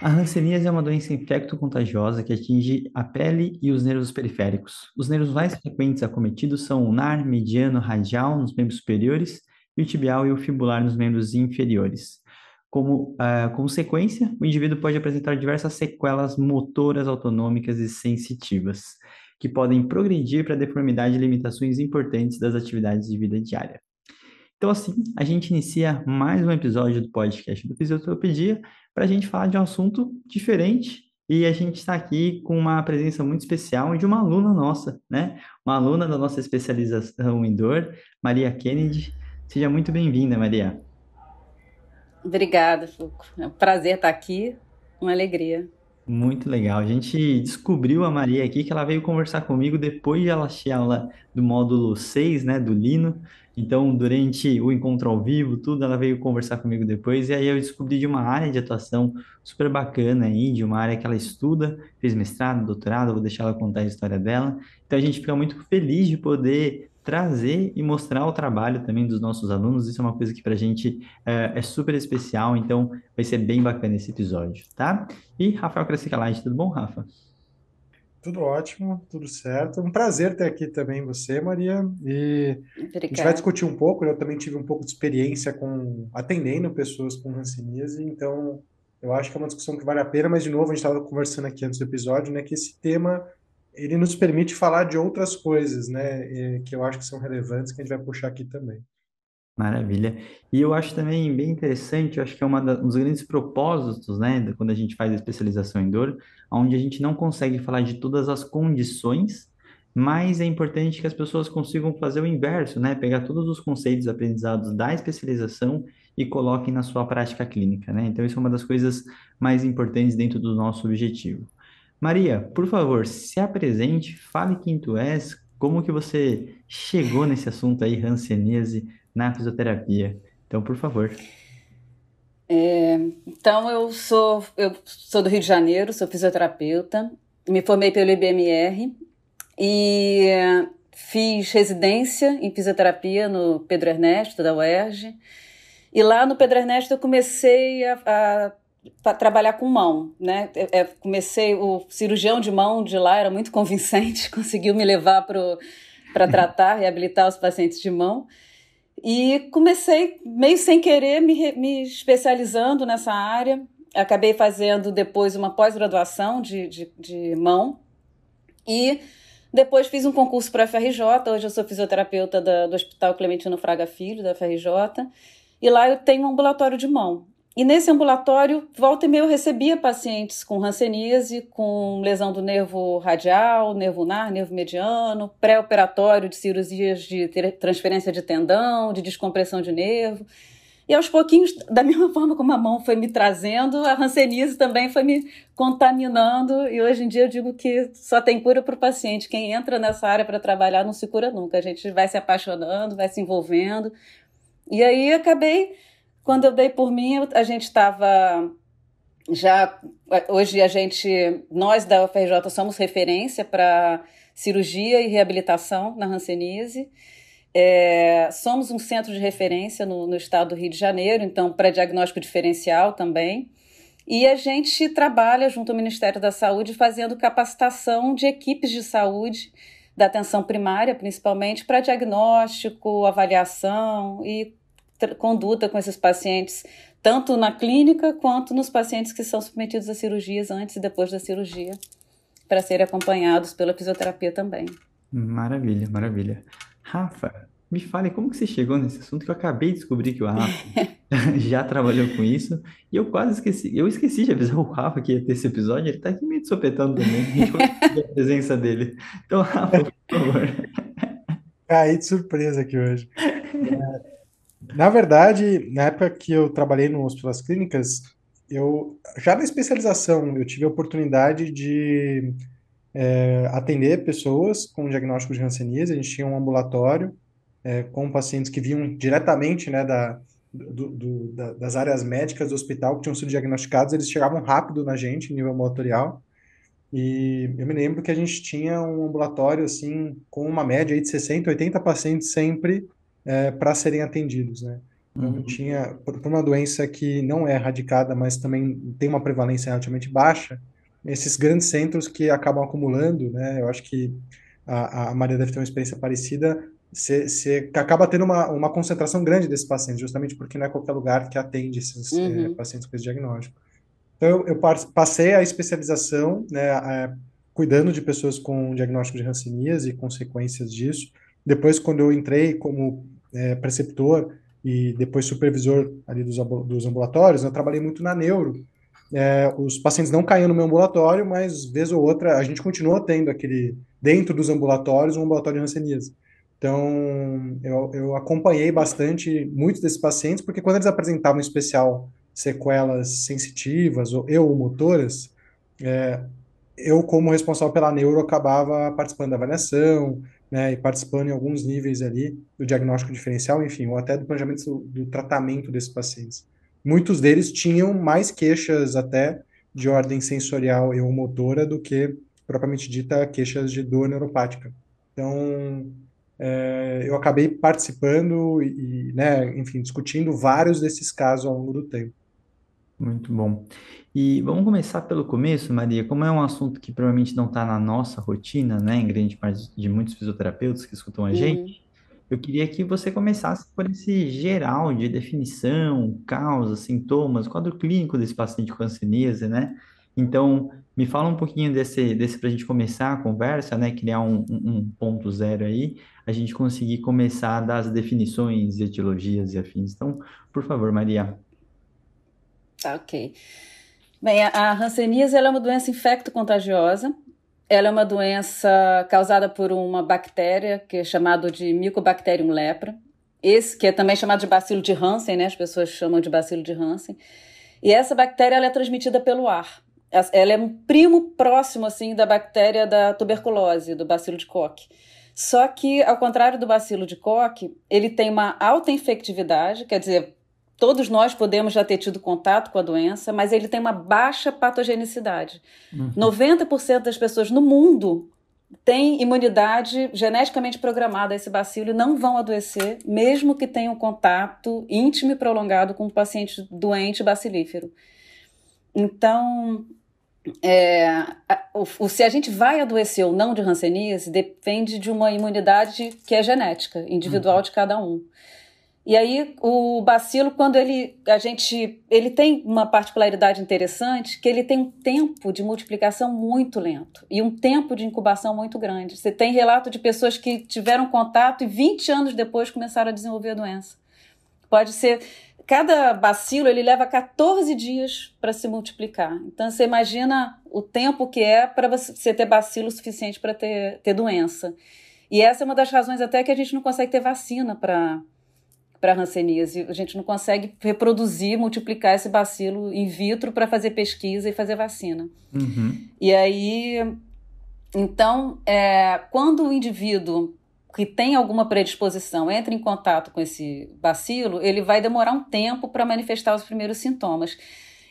A hanseníase é uma doença infecto-contagiosa que atinge a pele e os nervos periféricos. Os nervos mais frequentes acometidos são o ulnar, mediano, radial nos membros superiores e o tibial e o fibular nos membros inferiores. Como uh, consequência, o indivíduo pode apresentar diversas sequelas motoras autonômicas e sensitivas, que podem progredir para deformidade e limitações importantes das atividades de vida diária. Então, assim, a gente inicia mais um episódio do podcast do Fisioterapia para a gente falar de um assunto diferente. E a gente está aqui com uma presença muito especial de uma aluna nossa, né? Uma aluna da nossa especialização em dor, Maria Kennedy. Seja muito bem-vinda, Maria. Obrigada, Fuco. É um prazer estar aqui, uma alegria. Muito legal. A gente descobriu a Maria aqui, que ela veio conversar comigo depois de ela assistir aula do módulo 6, né, do Lino. Então, durante o encontro ao vivo, tudo, ela veio conversar comigo depois, e aí eu descobri de uma área de atuação super bacana aí, de uma área que ela estuda, fez mestrado, doutorado, vou deixar ela contar a história dela. Então, a gente fica muito feliz de poder trazer e mostrar o trabalho também dos nossos alunos. Isso é uma coisa que para a gente é, é, super especial, então vai ser bem bacana esse episódio, tá? E Rafael Crescicalage, tudo bom, Rafa? Tudo ótimo, tudo certo. Um prazer ter aqui também você, Maria. E Obrigada. a gente vai discutir um pouco. Eu também tive um pouco de experiência com atendendo pessoas com hanseníase, então eu acho que é uma discussão que vale a pena. Mas de novo, a gente estava conversando aqui antes do episódio, né, que esse tema ele nos permite falar de outras coisas, né, que eu acho que são relevantes que a gente vai puxar aqui também. Maravilha. E eu acho também bem interessante, eu acho que é uma da, um dos grandes propósitos, né, quando a gente faz a especialização em dor, onde a gente não consegue falar de todas as condições, mas é importante que as pessoas consigam fazer o inverso, né, pegar todos os conceitos aprendizados da especialização e coloquem na sua prática clínica, né? Então, isso é uma das coisas mais importantes dentro do nosso objetivo. Maria, por favor, se apresente, fale quem tu és, como que você chegou nesse assunto aí, hanseníase, na fisioterapia. Então, por favor. É, então, eu sou, eu sou do Rio de Janeiro, sou fisioterapeuta, me formei pelo IBMR e fiz residência em fisioterapia no Pedro Ernesto, da UERJ. E lá no Pedro Ernesto eu comecei a, a, trabalhar com mão, né? Eu, eu comecei, o cirurgião de mão de lá era muito convincente, conseguiu me levar para tratar, reabilitar os pacientes de mão. E comecei, meio sem querer, me, me especializando nessa área. Acabei fazendo depois uma pós-graduação de, de, de mão. E depois fiz um concurso para a FRJ. Hoje eu sou fisioterapeuta da, do Hospital Clementino Fraga Filho, da FRJ. E lá eu tenho um ambulatório de mão. E nesse ambulatório, volta e meia, eu recebia pacientes com hanseníase, com lesão do nervo radial, nervo ulnar, nervo mediano, pré-operatório de cirurgias de transferência de tendão, de descompressão de nervo. E aos pouquinhos, da mesma forma como a mão foi me trazendo, a hanseníase também foi me contaminando. E hoje em dia eu digo que só tem cura para o paciente. Quem entra nessa área para trabalhar não se cura nunca. A gente vai se apaixonando, vai se envolvendo. E aí acabei quando eu dei por mim, a gente estava já hoje a gente nós da UFRJ somos referência para cirurgia e reabilitação na Hanseníase. É, somos um centro de referência no, no estado do Rio de Janeiro, então para diagnóstico diferencial também. E a gente trabalha junto ao Ministério da Saúde fazendo capacitação de equipes de saúde da atenção primária, principalmente para diagnóstico, avaliação e conduta com esses pacientes, tanto na clínica quanto nos pacientes que são submetidos a cirurgias antes e depois da cirurgia, para serem acompanhados pela fisioterapia também. Maravilha, maravilha. Rafa, me fale como que você chegou nesse assunto que eu acabei de descobrir que o Rafa já trabalhou com isso e eu quase esqueci. Eu esqueci de avisar o Rafa que ia ter esse episódio, ele tá aqui meio sopetando também, a presença dele. Então, Rafa, por favor. Caí de surpresa aqui hoje. Na verdade, na época que eu trabalhei no Hospital das Clínicas, eu já na especialização eu tive a oportunidade de é, atender pessoas com diagnóstico de hanseníase. A gente tinha um ambulatório é, com pacientes que vinham diretamente né, da, do, do, da, das áreas médicas do hospital que tinham sido diagnosticados, eles chegavam rápido na gente, nível ambulatorial. E eu me lembro que a gente tinha um ambulatório assim com uma média de 60, 80 pacientes sempre é, para serem atendidos, né? Então uhum. tinha por, por uma doença que não é erradicada, mas também tem uma prevalência relativamente baixa, esses grandes centros que acabam acumulando, né? Eu acho que a, a Maria deve ter uma experiência parecida. Você acaba tendo uma, uma concentração grande desses pacientes, justamente porque não é qualquer lugar que atende esses é, uhum. pacientes com esse diagnóstico. Então, eu, eu passei a especialização, né, a, cuidando de pessoas com diagnóstico de hanseníase e consequências disso. Depois, quando eu entrei como é, preceptor e depois supervisor ali dos, dos ambulatórios, eu trabalhei muito na neuro. É, os pacientes não caíam no meu ambulatório, mas vez ou outra a gente continuou tendo aquele dentro dos ambulatórios um ambulatório de hanseníase. Então, eu, eu acompanhei bastante muitos desses pacientes, porque quando eles apresentavam em especial sequelas sensitivas ou eu motoras, é, eu, como responsável pela neuro, acabava participando da avaliação, né, e participando em alguns níveis ali do diagnóstico diferencial, enfim, ou até do planejamento do, tratamento desses pacientes. Muitos deles tinham mais queixas até de ordem sensorial e ou motora do que propriamente dita queixas de dor neuropática. Então, é, eu acabei participando e, né, enfim, discutindo vários desses casos ao longo do tempo. Muito bom. E vamos começar pelo começo, Maria. Como é um assunto que provavelmente não está na nossa rotina, né, em grande parte de muitos fisioterapeutas que escutam a gente, eu queria que você começasse por esse geral de definição, causa, sintomas, quadro clínico desse paciente com hanseníase, né? Então, me fala um pouquinho desse, desse para a gente começar a conversa, né? Criar um, um, um ponto zero aí, a gente conseguir começar das definições, etiologias e afins. Então, por favor, Maria. Tá, ok. Bem, a hanseníase é uma doença infecto-contagiosa. Ela é uma doença causada por uma bactéria que é chamada de Mycobacterium lepra. Esse que é também chamado de bacilo de Hansen, né? As pessoas chamam de bacilo de Hansen. E essa bactéria ela é transmitida pelo ar. Ela é um primo próximo assim da bactéria da tuberculose, do bacilo de Koch. Só que, ao contrário do bacilo de Koch, ele tem uma alta infectividade, quer dizer, Todos nós podemos já ter tido contato com a doença, mas ele tem uma baixa patogenicidade. Uhum. 90% das pessoas no mundo têm imunidade geneticamente programada a esse bacilo e não vão adoecer, mesmo que tenham contato íntimo e prolongado com um paciente doente bacilífero. Então, é, o, o, se a gente vai adoecer ou não de hanseníase depende de uma imunidade que é genética, individual uhum. de cada um. E aí o bacilo, quando ele a gente ele tem uma particularidade interessante, que ele tem um tempo de multiplicação muito lento e um tempo de incubação muito grande. Você tem relato de pessoas que tiveram contato e 20 anos depois começaram a desenvolver a doença. Pode ser cada bacilo ele leva 14 dias para se multiplicar. Então você imagina o tempo que é para você ter bacilo suficiente para ter, ter doença. E essa é uma das razões até que a gente não consegue ter vacina para para hanseníase. A gente não consegue reproduzir, multiplicar esse bacilo in vitro para fazer pesquisa e fazer vacina. Uhum. E aí, então, é, quando o indivíduo que tem alguma predisposição entra em contato com esse bacilo, ele vai demorar um tempo para manifestar os primeiros sintomas.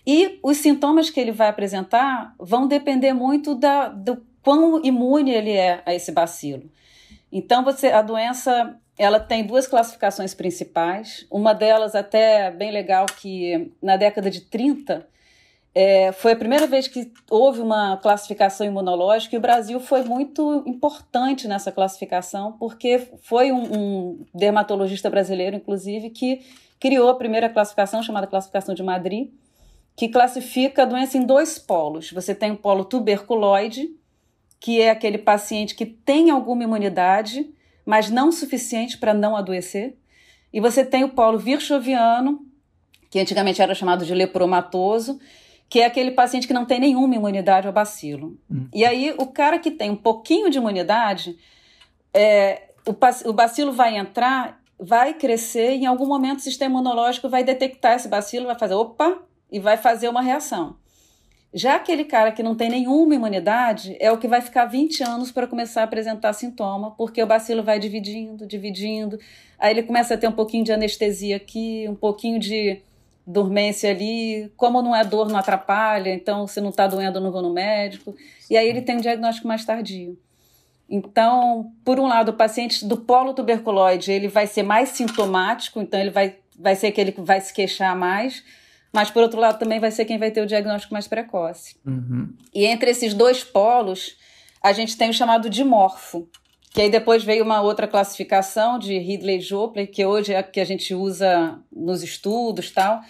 E os sintomas que ele vai apresentar vão depender muito da, do quão imune ele é a esse bacilo. Então, você, a doença ela tem duas classificações principais. Uma delas, até bem legal, que na década de 30 é, foi a primeira vez que houve uma classificação imunológica e o Brasil foi muito importante nessa classificação, porque foi um, um dermatologista brasileiro, inclusive, que criou a primeira classificação, chamada Classificação de Madrid, que classifica a doença em dois polos. Você tem o polo tuberculoide, que é aquele paciente que tem alguma imunidade, mas não suficiente para não adoecer. E você tem o polo virchoviano, que antigamente era chamado de lepromatoso, que é aquele paciente que não tem nenhuma imunidade ao bacilo. Hum. E aí, o cara que tem um pouquinho de imunidade, é, o, o bacilo vai entrar, vai crescer, e em algum momento o sistema imunológico vai detectar esse bacilo, vai fazer opa, e vai fazer uma reação. Já aquele cara que não tem nenhuma imunidade é o que vai ficar 20 anos para começar a apresentar sintoma, porque o bacilo vai dividindo, dividindo. Aí ele começa a ter um pouquinho de anestesia aqui, um pouquinho de dormência ali. Como não é dor, não atrapalha, então se não está doendo, não vou no médico. E aí ele tem um diagnóstico mais tardio. Então, por um lado, o paciente do polo tuberculoide ele vai ser mais sintomático, então ele vai, vai ser aquele que vai se queixar mais mas por outro lado também vai ser quem vai ter o diagnóstico mais precoce. Uhum. E entre esses dois polos, a gente tem o chamado dimorfo, que aí depois veio uma outra classificação de Ridley-Jopley, que hoje é a que a gente usa nos estudos tal,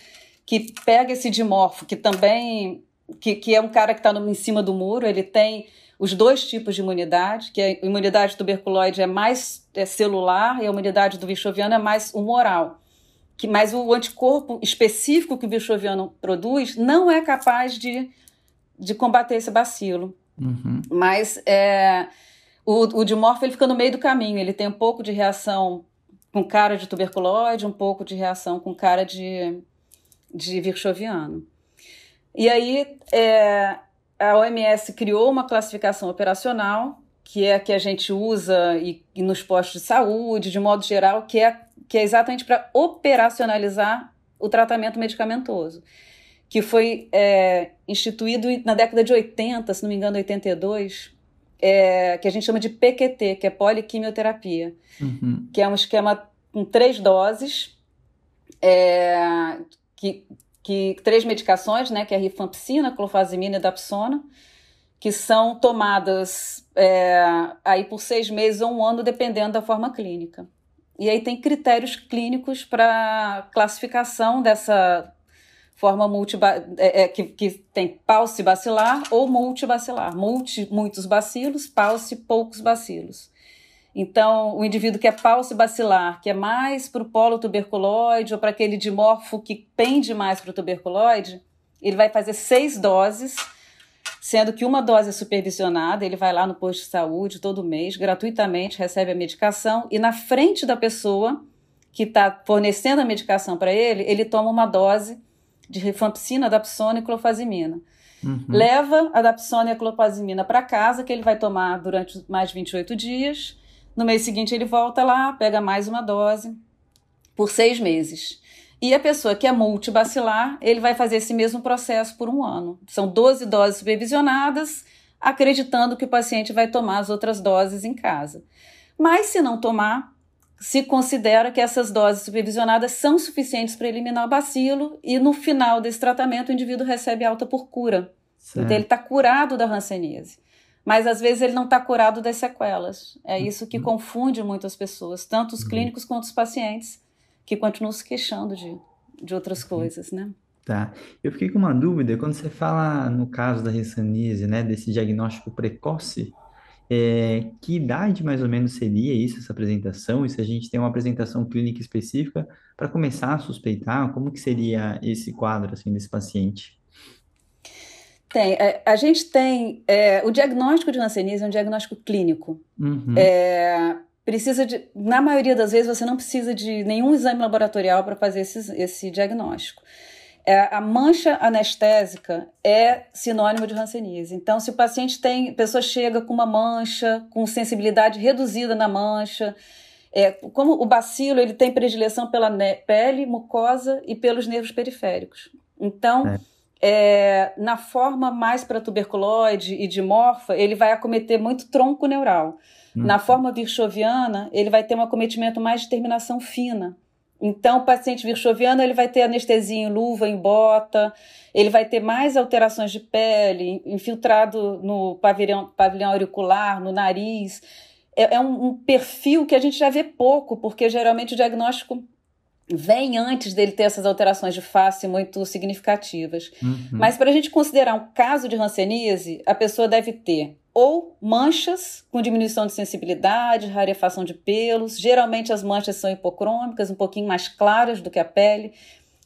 que pega esse dimorfo, que também que, que é um cara que está em cima do muro, ele tem os dois tipos de imunidade, que a imunidade tuberculoide é mais é celular e a imunidade do vichoviano é mais humoral que mas o anticorpo específico que o bichoviano produz não é capaz de, de combater esse bacilo. Uhum. Mas é, o, o dimorfo ele fica no meio do caminho, ele tem um pouco de reação com cara de tuberculose, um pouco de reação com cara de, de virchoviano. E aí é, a OMS criou uma classificação operacional, que é a que a gente usa e, e nos postos de saúde, de modo geral, que é que é exatamente para operacionalizar o tratamento medicamentoso, que foi é, instituído na década de 80, se não me engano, 82, é, que a gente chama de PQT, que é poliquimioterapia, uhum. que é um esquema com três doses, é, que, que, três medicações, né, que é a rifampicina, clofazimina e dapsona, que são tomadas é, aí por seis meses ou um ano, dependendo da forma clínica. E aí tem critérios clínicos para classificação dessa forma multiba é, é, que, que tem pauci bacilar ou multibacilar. Multi, muitos bacilos, pauci, poucos bacilos. Então, o indivíduo que é pauci bacilar, que é mais para o polo tuberculoide ou para aquele dimorfo que pende mais para o tuberculoide, ele vai fazer seis doses sendo que uma dose é supervisionada, ele vai lá no posto de saúde todo mês, gratuitamente, recebe a medicação, e na frente da pessoa que está fornecendo a medicação para ele, ele toma uma dose de rifampicina, dapsona e clofazimina. Uhum. Leva a dapsona e a clofazimina para casa, que ele vai tomar durante mais 28 dias. No mês seguinte, ele volta lá, pega mais uma dose por seis meses. E a pessoa que é multibacilar, ele vai fazer esse mesmo processo por um ano. São 12 doses supervisionadas, acreditando que o paciente vai tomar as outras doses em casa. Mas se não tomar, se considera que essas doses supervisionadas são suficientes para eliminar o bacilo e no final desse tratamento o indivíduo recebe alta por cura. Certo. Então ele está curado da hanseníase. Mas às vezes ele não está curado das sequelas. É isso que uhum. confunde muitas pessoas, tanto os uhum. clínicos quanto os pacientes que continuam se queixando de, de outras coisas, né? Tá. Eu fiquei com uma dúvida, quando você fala no caso da Hanseníase, né, desse diagnóstico precoce, é, que idade mais ou menos seria isso, essa apresentação? E se a gente tem uma apresentação clínica específica para começar a suspeitar, como que seria esse quadro, assim, desse paciente? Tem. É, a gente tem... É, o diagnóstico de Hanseníase é um diagnóstico clínico. Uhum. É, precisa de, na maioria das vezes, você não precisa de nenhum exame laboratorial para fazer esse, esse diagnóstico. É, a mancha anestésica é sinônimo de hanseníase. Então, se o paciente tem, a pessoa chega com uma mancha, com sensibilidade reduzida na mancha, é, como o bacilo ele tem predileção pela pele, mucosa e pelos nervos periféricos. Então, é. É, na forma mais para tuberculoide e dimorfa, ele vai acometer muito tronco neural. Na uhum. forma virchoviana, ele vai ter um acometimento mais de terminação fina. Então, o paciente virchoviano ele vai ter anestesia em luva, em bota, ele vai ter mais alterações de pele, infiltrado no pavilhão, pavilhão auricular, no nariz. É, é um, um perfil que a gente já vê pouco, porque geralmente o diagnóstico vem antes dele ter essas alterações de face muito significativas. Uhum. Mas para a gente considerar um caso de hanseníase, a pessoa deve ter ou manchas com diminuição de sensibilidade, rarefação de pelos. Geralmente as manchas são hipocrômicas, um pouquinho mais claras do que a pele.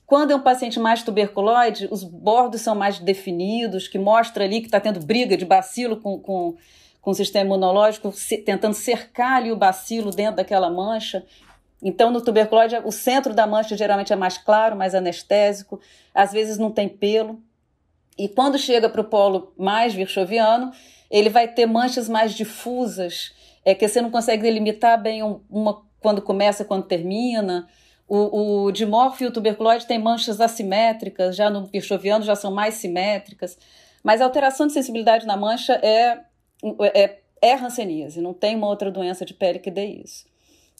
Quando é um paciente mais tuberculoide, os bordos são mais definidos, que mostra ali que está tendo briga de bacilo com, com, com o sistema imunológico, se, tentando cercar ali o bacilo dentro daquela mancha. Então, no tuberculose, o centro da mancha geralmente é mais claro, mais anestésico, às vezes não tem pelo. E quando chega para o polo mais virchoviano, ele vai ter manchas mais difusas, é que você não consegue delimitar bem uma quando começa, quando termina. O, o dimorfo e o tuberculose tem manchas assimétricas, já no virchoviano já são mais simétricas. Mas a alteração de sensibilidade na mancha é, é, é hanseníase, não tem uma outra doença de pele que dê isso.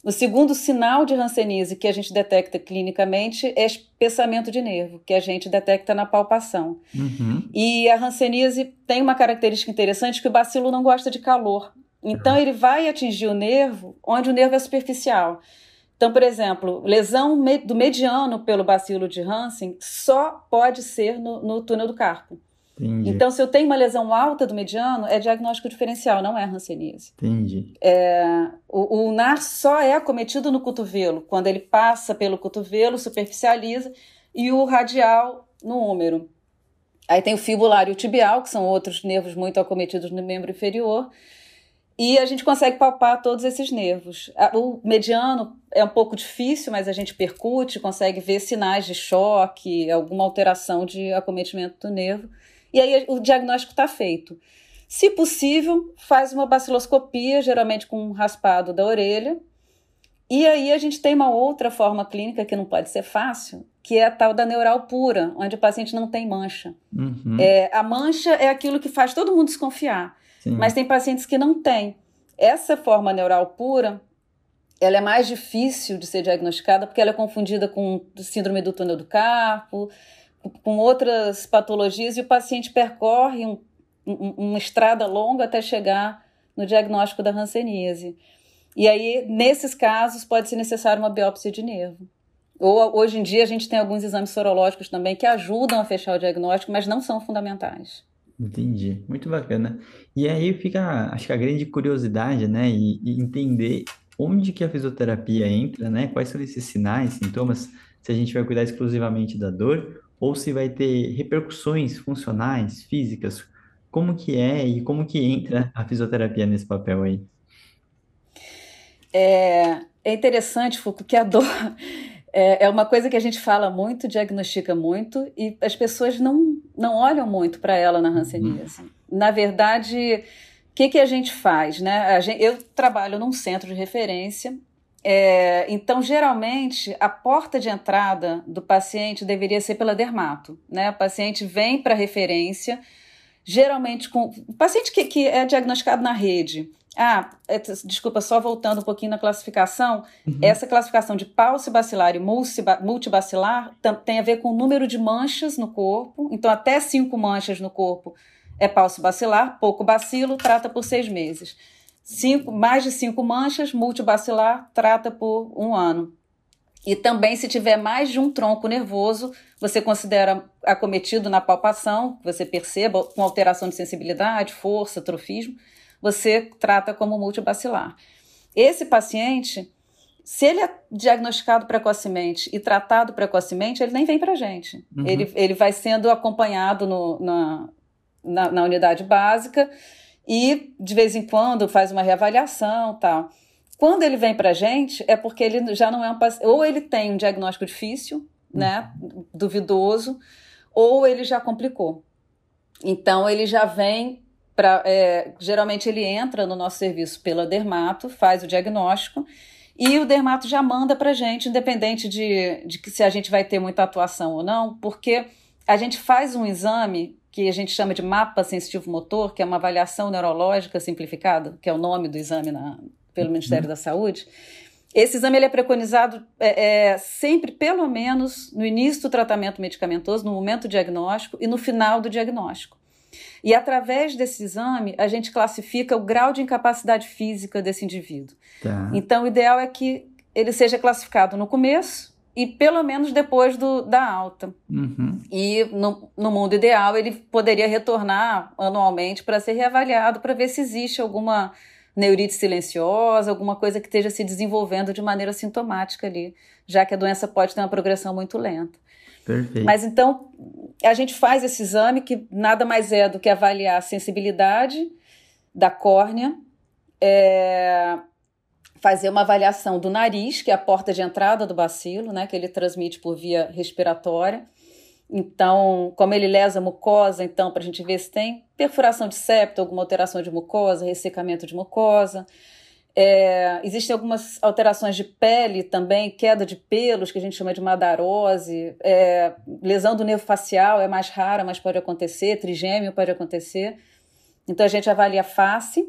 O segundo sinal de hanseníase que a gente detecta clinicamente é espessamento de nervo, que a gente detecta na palpação. Uhum. E a hanseníase tem uma característica interessante que o bacilo não gosta de calor. Então ele vai atingir o nervo onde o nervo é superficial. Então, por exemplo, lesão do mediano pelo bacilo de Hansen só pode ser no, no túnel do carpo. Entendi. Então, se eu tenho uma lesão alta do mediano, é diagnóstico diferencial, não é hanseníase. Entendi. É, o, o NAR só é acometido no cotovelo, quando ele passa pelo cotovelo, superficializa, e o radial no úmero. Aí tem o fibular e o tibial, que são outros nervos muito acometidos no membro inferior, e a gente consegue palpar todos esses nervos. O mediano é um pouco difícil, mas a gente percute, consegue ver sinais de choque, alguma alteração de acometimento do nervo e aí o diagnóstico está feito. Se possível, faz uma baciloscopia, geralmente com um raspado da orelha. E aí a gente tem uma outra forma clínica que não pode ser fácil, que é a tal da neural pura, onde o paciente não tem mancha. Uhum. É, a mancha é aquilo que faz todo mundo desconfiar, Sim. mas tem pacientes que não têm. Essa forma neural pura, ela é mais difícil de ser diagnosticada porque ela é confundida com síndrome do túnel do carpo, com outras patologias e o paciente percorre um, um, uma estrada longa até chegar no diagnóstico da hanseníase. E aí, nesses casos, pode ser necessário uma biópsia de nervo. Ou hoje em dia a gente tem alguns exames sorológicos também que ajudam a fechar o diagnóstico, mas não são fundamentais. Entendi, muito bacana. E aí fica, acho que a grande curiosidade, né, e, e entender onde que a fisioterapia entra, né, quais são esses sinais, sintomas, se a gente vai cuidar exclusivamente da dor ou se vai ter repercussões funcionais, físicas. Como que é e como que entra a fisioterapia nesse papel aí? É, é interessante, Foucault, que a dor é, é uma coisa que a gente fala muito, diagnostica muito, e as pessoas não, não olham muito para ela na hanseníase. Uhum. Na verdade, o que, que a gente faz? Né? A gente, eu trabalho num centro de referência é, então, geralmente, a porta de entrada do paciente deveria ser pela dermato. Né? O paciente vem para referência, geralmente com. O paciente que, que é diagnosticado na rede. Ah, é, desculpa, só voltando um pouquinho na classificação. Uhum. Essa classificação de paucibacilar e multibacilar tem a ver com o número de manchas no corpo. Então, até cinco manchas no corpo é paucibacilar, pouco bacilo, trata por seis meses. Cinco, mais de cinco manchas, multibacilar, trata por um ano. E também, se tiver mais de um tronco nervoso, você considera acometido na palpação, você perceba com alteração de sensibilidade, força, trofismo, você trata como multibacilar. Esse paciente, se ele é diagnosticado precocemente e tratado precocemente, ele nem vem para a gente. Uhum. Ele, ele vai sendo acompanhado no, na, na, na unidade básica e de vez em quando faz uma reavaliação tal. Quando ele vem para a gente, é porque ele já não é um paciente, ou ele tem um diagnóstico difícil, né, duvidoso, ou ele já complicou. Então ele já vem para, é, geralmente ele entra no nosso serviço pela dermato, faz o diagnóstico e o dermato já manda para a gente, independente de, de que se a gente vai ter muita atuação ou não, porque a gente faz um exame que a gente chama de mapa sensitivo motor, que é uma avaliação neurológica simplificada, que é o nome do exame na, pelo uhum. Ministério da Saúde. Esse exame ele é preconizado é, é, sempre, pelo menos, no início do tratamento medicamentoso, no momento do diagnóstico e no final do diagnóstico. E através desse exame, a gente classifica o grau de incapacidade física desse indivíduo. Tá. Então, o ideal é que ele seja classificado no começo, e pelo menos depois do, da alta. Uhum. E no, no mundo ideal, ele poderia retornar anualmente para ser reavaliado para ver se existe alguma neurite silenciosa, alguma coisa que esteja se desenvolvendo de maneira sintomática ali, já que a doença pode ter uma progressão muito lenta. Perfeito. Mas então, a gente faz esse exame que nada mais é do que avaliar a sensibilidade da córnea, é, fazer uma avaliação do nariz, que é a porta de entrada do bacilo, né, que ele transmite por via respiratória, Então, como ele lesa a mucosa, então, para a gente ver se tem perfuração de septo, alguma alteração de mucosa, ressecamento de mucosa. É, existem algumas alterações de pele também, queda de pelos, que a gente chama de madarose, é, lesão do nervo facial é mais rara, mas pode acontecer, trigêmeo pode acontecer. Então a gente avalia face,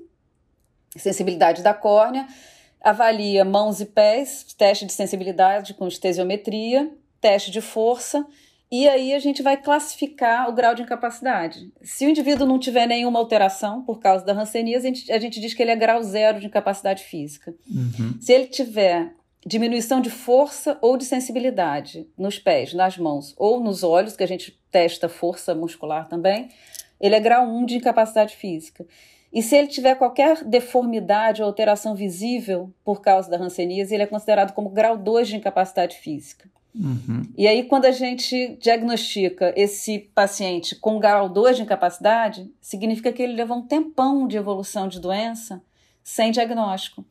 sensibilidade da córnea, avalia mãos e pés, teste de sensibilidade com estesiometria, teste de força e aí a gente vai classificar o grau de incapacidade. Se o indivíduo não tiver nenhuma alteração por causa da hanseníase, a gente, a gente diz que ele é grau zero de incapacidade física. Uhum. Se ele tiver diminuição de força ou de sensibilidade nos pés, nas mãos ou nos olhos, que a gente testa força muscular também, ele é grau 1 de incapacidade física. E se ele tiver qualquer deformidade ou alteração visível por causa da hanseníase, ele é considerado como grau 2 de incapacidade física. Uhum. E aí, quando a gente diagnostica esse paciente com grau 2 de incapacidade, significa que ele levou um tempão de evolução de doença sem diagnóstico.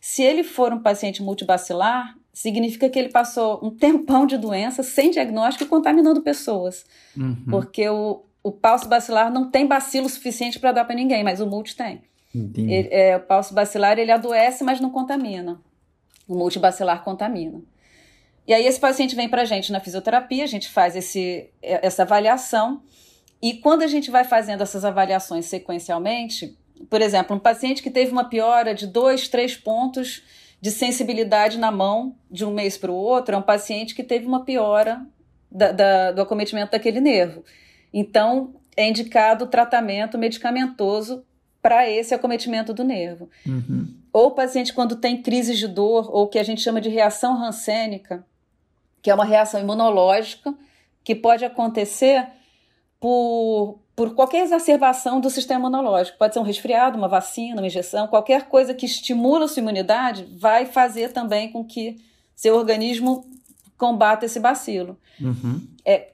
Se ele for um paciente multibacilar, significa que ele passou um tempão de doença sem diagnóstico e contaminando pessoas. Uhum. Porque o, o pulso bacilar não tem bacilo suficiente para dar para ninguém, mas o multi tem. Ele, é, o pulso bacilar ele adoece, mas não contamina. O multibacilar contamina. E aí esse paciente vem para a gente na fisioterapia, a gente faz esse, essa avaliação, e quando a gente vai fazendo essas avaliações sequencialmente, por exemplo, um paciente que teve uma piora de dois, três pontos de sensibilidade na mão de um mês para o outro, é um paciente que teve uma piora da, da, do acometimento daquele nervo. Então, é indicado tratamento medicamentoso para esse acometimento do nervo. Uhum. Ou o paciente, quando tem crises de dor, ou que a gente chama de reação rancênica, que é uma reação imunológica que pode acontecer por, por qualquer exacerbação do sistema imunológico. Pode ser um resfriado, uma vacina, uma injeção, qualquer coisa que estimula a sua imunidade vai fazer também com que seu organismo combata esse bacilo. Uhum. É,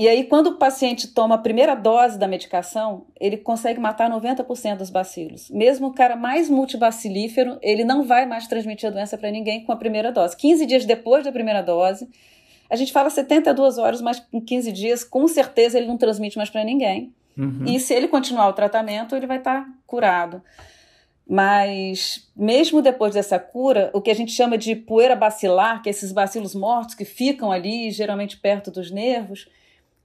e aí, quando o paciente toma a primeira dose da medicação, ele consegue matar 90% dos bacilos. Mesmo o cara mais multibacilífero, ele não vai mais transmitir a doença para ninguém com a primeira dose. 15 dias depois da primeira dose, a gente fala 72 horas, mas em 15 dias, com certeza, ele não transmite mais para ninguém. Uhum. E se ele continuar o tratamento, ele vai estar tá curado. Mas, mesmo depois dessa cura, o que a gente chama de poeira bacilar, que é esses bacilos mortos que ficam ali, geralmente perto dos nervos,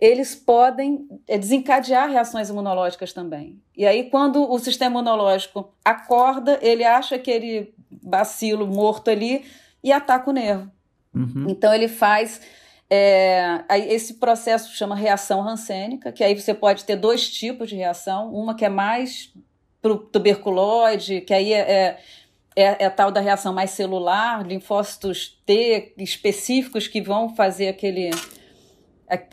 eles podem é, desencadear reações imunológicas também. E aí, quando o sistema imunológico acorda, ele acha aquele bacilo morto ali e ataca o nervo. Uhum. Então, ele faz. É, esse processo chama reação rancênica, que aí você pode ter dois tipos de reação: uma que é mais para o tuberculoide, que aí é, é, é, é a tal da reação mais celular, linfócitos T específicos que vão fazer aquele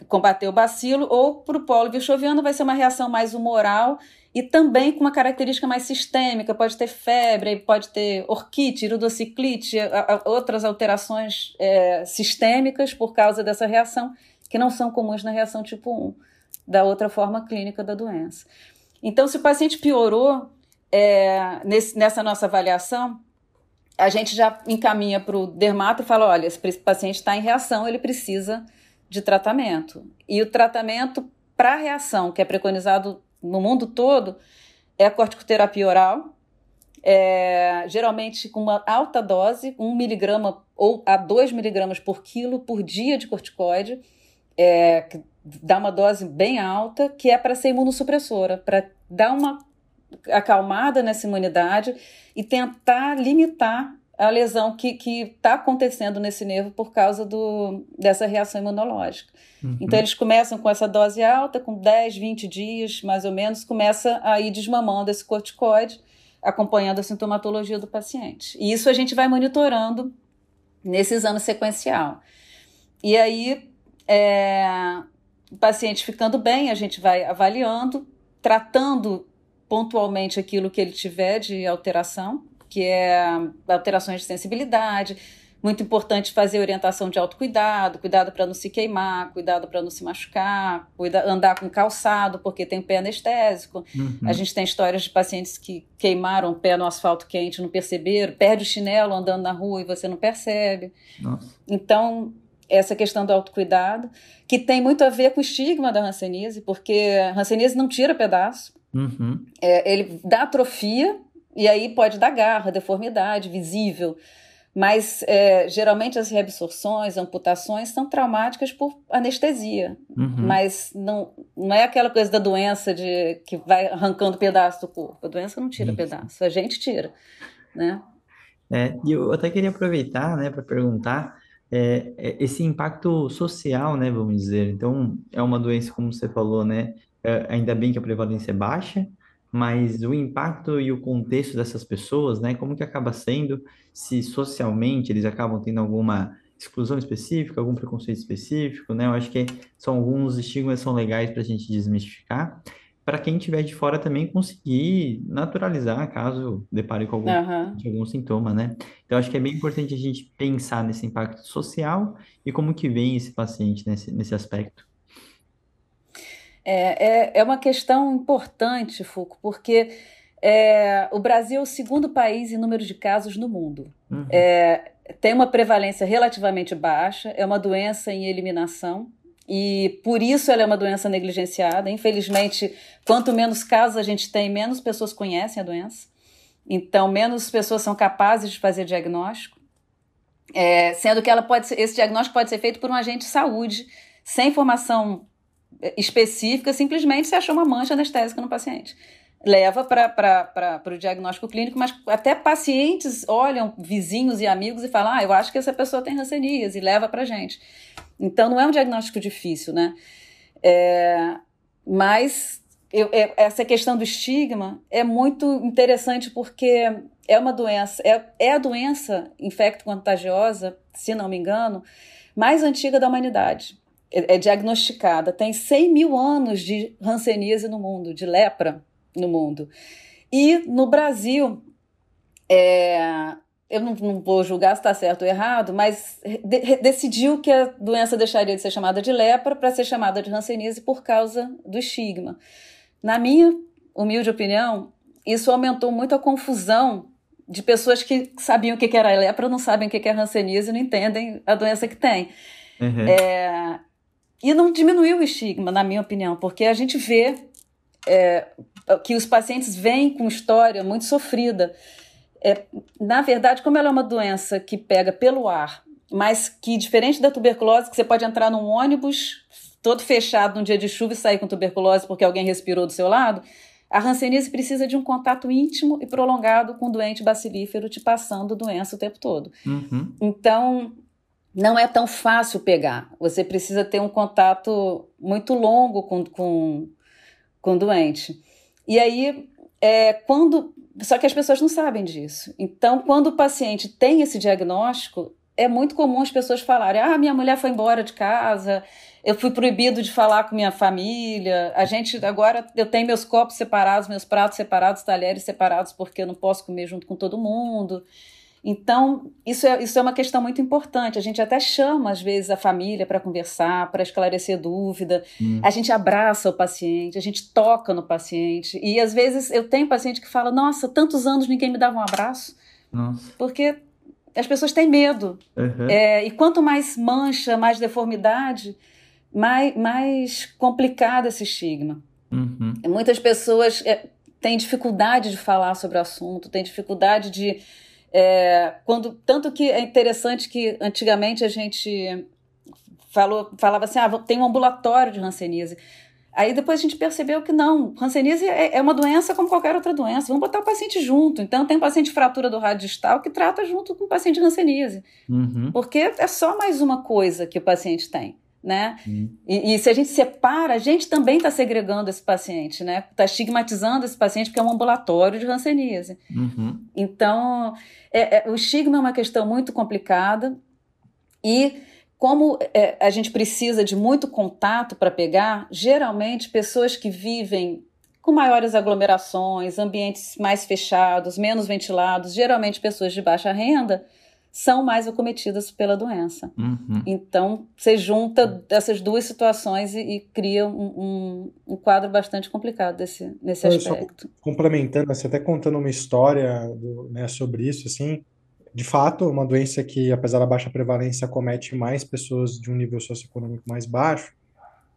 combater o bacilo, ou para o polo virchoviano vai ser uma reação mais humoral e também com uma característica mais sistêmica, pode ter febre, pode ter orquite, irudociclite, outras alterações é, sistêmicas por causa dessa reação, que não são comuns na reação tipo 1, da outra forma clínica da doença. Então, se o paciente piorou é, nesse, nessa nossa avaliação, a gente já encaminha para o dermato e fala: olha, esse paciente está em reação, ele precisa de tratamento. E o tratamento para reação, que é preconizado no mundo todo, é a corticoterapia oral, é, geralmente com uma alta dose, 1 miligrama ou a 2 miligramas por quilo por dia de corticoide, é, que dá uma dose bem alta, que é para ser imunossupressora, para dar uma acalmada nessa imunidade e tentar limitar a lesão que está acontecendo nesse nervo por causa do, dessa reação imunológica. Uhum. Então, eles começam com essa dose alta, com 10, 20 dias, mais ou menos, começa a ir desmamando esse corticoide, acompanhando a sintomatologia do paciente. E isso a gente vai monitorando nesse exame sequencial. E aí, é, o paciente ficando bem, a gente vai avaliando, tratando pontualmente aquilo que ele tiver de alteração, que é alterações de sensibilidade. Muito importante fazer orientação de autocuidado, cuidado para não se queimar, cuidado para não se machucar, cuida, andar com calçado, porque tem pé anestésico. Uhum. A gente tem histórias de pacientes que queimaram o pé no asfalto quente, não perceberam, perde o chinelo andando na rua e você não percebe. Nossa. Então, essa questão do autocuidado, que tem muito a ver com o estigma da hanseníase, porque a hanseníase não tira pedaço, uhum. é, ele dá atrofia, e aí pode dar garra, deformidade visível, mas é, geralmente as reabsorções, amputações são traumáticas por anestesia, uhum. mas não, não é aquela coisa da doença de que vai arrancando pedaço do corpo. A doença não tira Isso. pedaço, a gente tira, né? É, e eu até queria aproveitar, né, para perguntar é, é, esse impacto social, né, vamos dizer. Então, é uma doença, como você falou, né, é, ainda bem que a prevalência é baixa, mas o impacto e o contexto dessas pessoas, né, como que acaba sendo, se socialmente eles acabam tendo alguma exclusão específica, algum preconceito específico, né? Eu acho que são alguns estigmas são legais para a gente desmistificar, para quem estiver de fora também conseguir naturalizar caso depare com algum, uhum. algum sintoma, né? Então, acho que é bem importante a gente pensar nesse impacto social e como que vem esse paciente nesse, nesse aspecto. É, é, é uma questão importante, Foucault, porque é, o Brasil é o segundo país em número de casos no mundo. Uhum. É, tem uma prevalência relativamente baixa, é uma doença em eliminação, e por isso ela é uma doença negligenciada. Infelizmente, quanto menos casos a gente tem, menos pessoas conhecem a doença. Então, menos pessoas são capazes de fazer diagnóstico. É, sendo que ela pode ser, esse diagnóstico pode ser feito por um agente de saúde, sem formação específica, simplesmente se achou uma mancha anestésica no paciente. Leva para o diagnóstico clínico, mas até pacientes olham vizinhos e amigos e falam: Ah, eu acho que essa pessoa tem rancenias, e leva para gente. Então não é um diagnóstico difícil, né? É, mas eu, é, essa questão do estigma é muito interessante porque é uma doença, é, é a doença infecto-contagiosa, se não me engano, mais antiga da humanidade é, é diagnosticada, tem 100 mil anos de hanseníase no mundo, de lepra no mundo. E no Brasil, é, eu não, não, vou julgar se está certo ou errado, mas de, decidiu que a doença deixaria de ser chamada de lepra para ser chamada de hanseníase por causa do estigma. Na minha humilde opinião, isso aumentou muito a confusão de pessoas que sabiam o que era lepra, não sabem o que é hanseníase e não entendem a doença que tem. Uhum. É, e não diminuiu o estigma, na minha opinião, porque a gente vê é, que os pacientes vêm com história muito sofrida. É, na verdade, como ela é uma doença que pega pelo ar, mas que, diferente da tuberculose, que você pode entrar num ônibus todo fechado num dia de chuva e sair com tuberculose porque alguém respirou do seu lado, a hanseníase precisa de um contato íntimo e prolongado com o doente bacilífero te passando doença o tempo todo. Uhum. Então, não é tão fácil pegar. Você precisa ter um contato muito longo com, com, com o doente. E aí, é, quando. Só que as pessoas não sabem disso. Então, quando o paciente tem esse diagnóstico, é muito comum as pessoas falarem: ah, minha mulher foi embora de casa, eu fui proibido de falar com minha família, a gente agora eu tenho meus copos separados, meus pratos separados, talheres separados, porque eu não posso comer junto com todo mundo. Então, isso é, isso é uma questão muito importante. A gente até chama, às vezes, a família para conversar, para esclarecer dúvida. Hum. A gente abraça o paciente, a gente toca no paciente. E, às vezes, eu tenho paciente que fala: Nossa, tantos anos ninguém me dava um abraço. Nossa. Porque as pessoas têm medo. Uhum. É, e quanto mais mancha, mais deformidade, mais, mais complicado esse estigma. Uhum. Muitas pessoas é, têm dificuldade de falar sobre o assunto, têm dificuldade de é, quando, tanto que é interessante que antigamente a gente falou, falava assim, ah, tem um ambulatório de hanseníase. Aí depois a gente percebeu que não, hanseníase é, é uma doença como qualquer outra doença. Vamos botar o paciente junto. Então tem paciente de fratura do rádio distal que trata junto com o paciente de hanseníase. Uhum. Porque é só mais uma coisa que o paciente tem né? Uhum. E, e, se a gente separa, a gente também está segregando esse paciente, né? Está estigmatizando esse paciente porque é um ambulatório de hanseníase. Uhum. Então, é, é, o estigma é uma questão muito complicada e como é, a gente precisa de muito contato para pegar, geralmente pessoas que vivem com maiores aglomerações, ambientes mais fechados, menos ventilados, geralmente pessoas de baixa renda, são mais acometidas pela doença. Uhum. Então, você junta essas duas situações e, e cria um, um, um, quadro bastante complicado desse, nesse aspecto. complementando, você até contando uma história do, né, sobre isso, assim, de fato, uma doença que, apesar da baixa prevalência, comete mais pessoas de um nível socioeconômico mais baixo.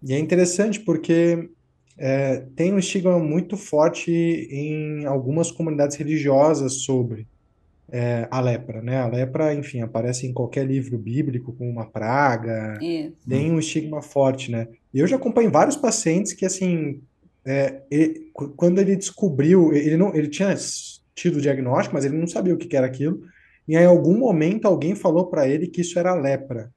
E é interessante porque é, tem um estigma muito forte em algumas comunidades religiosas sobre é, a lepra, né? A lepra, enfim, aparece em qualquer livro bíblico como uma praga, Isso. tem um estigma forte, né? E eu já acompanho vários pacientes que, assim, é, ele, quando ele descobriu, ele não, ele tinha tido o diagnóstico, mas ele não sabia o que, que era aquilo, e em algum momento alguém falou para ele que isso era lepra.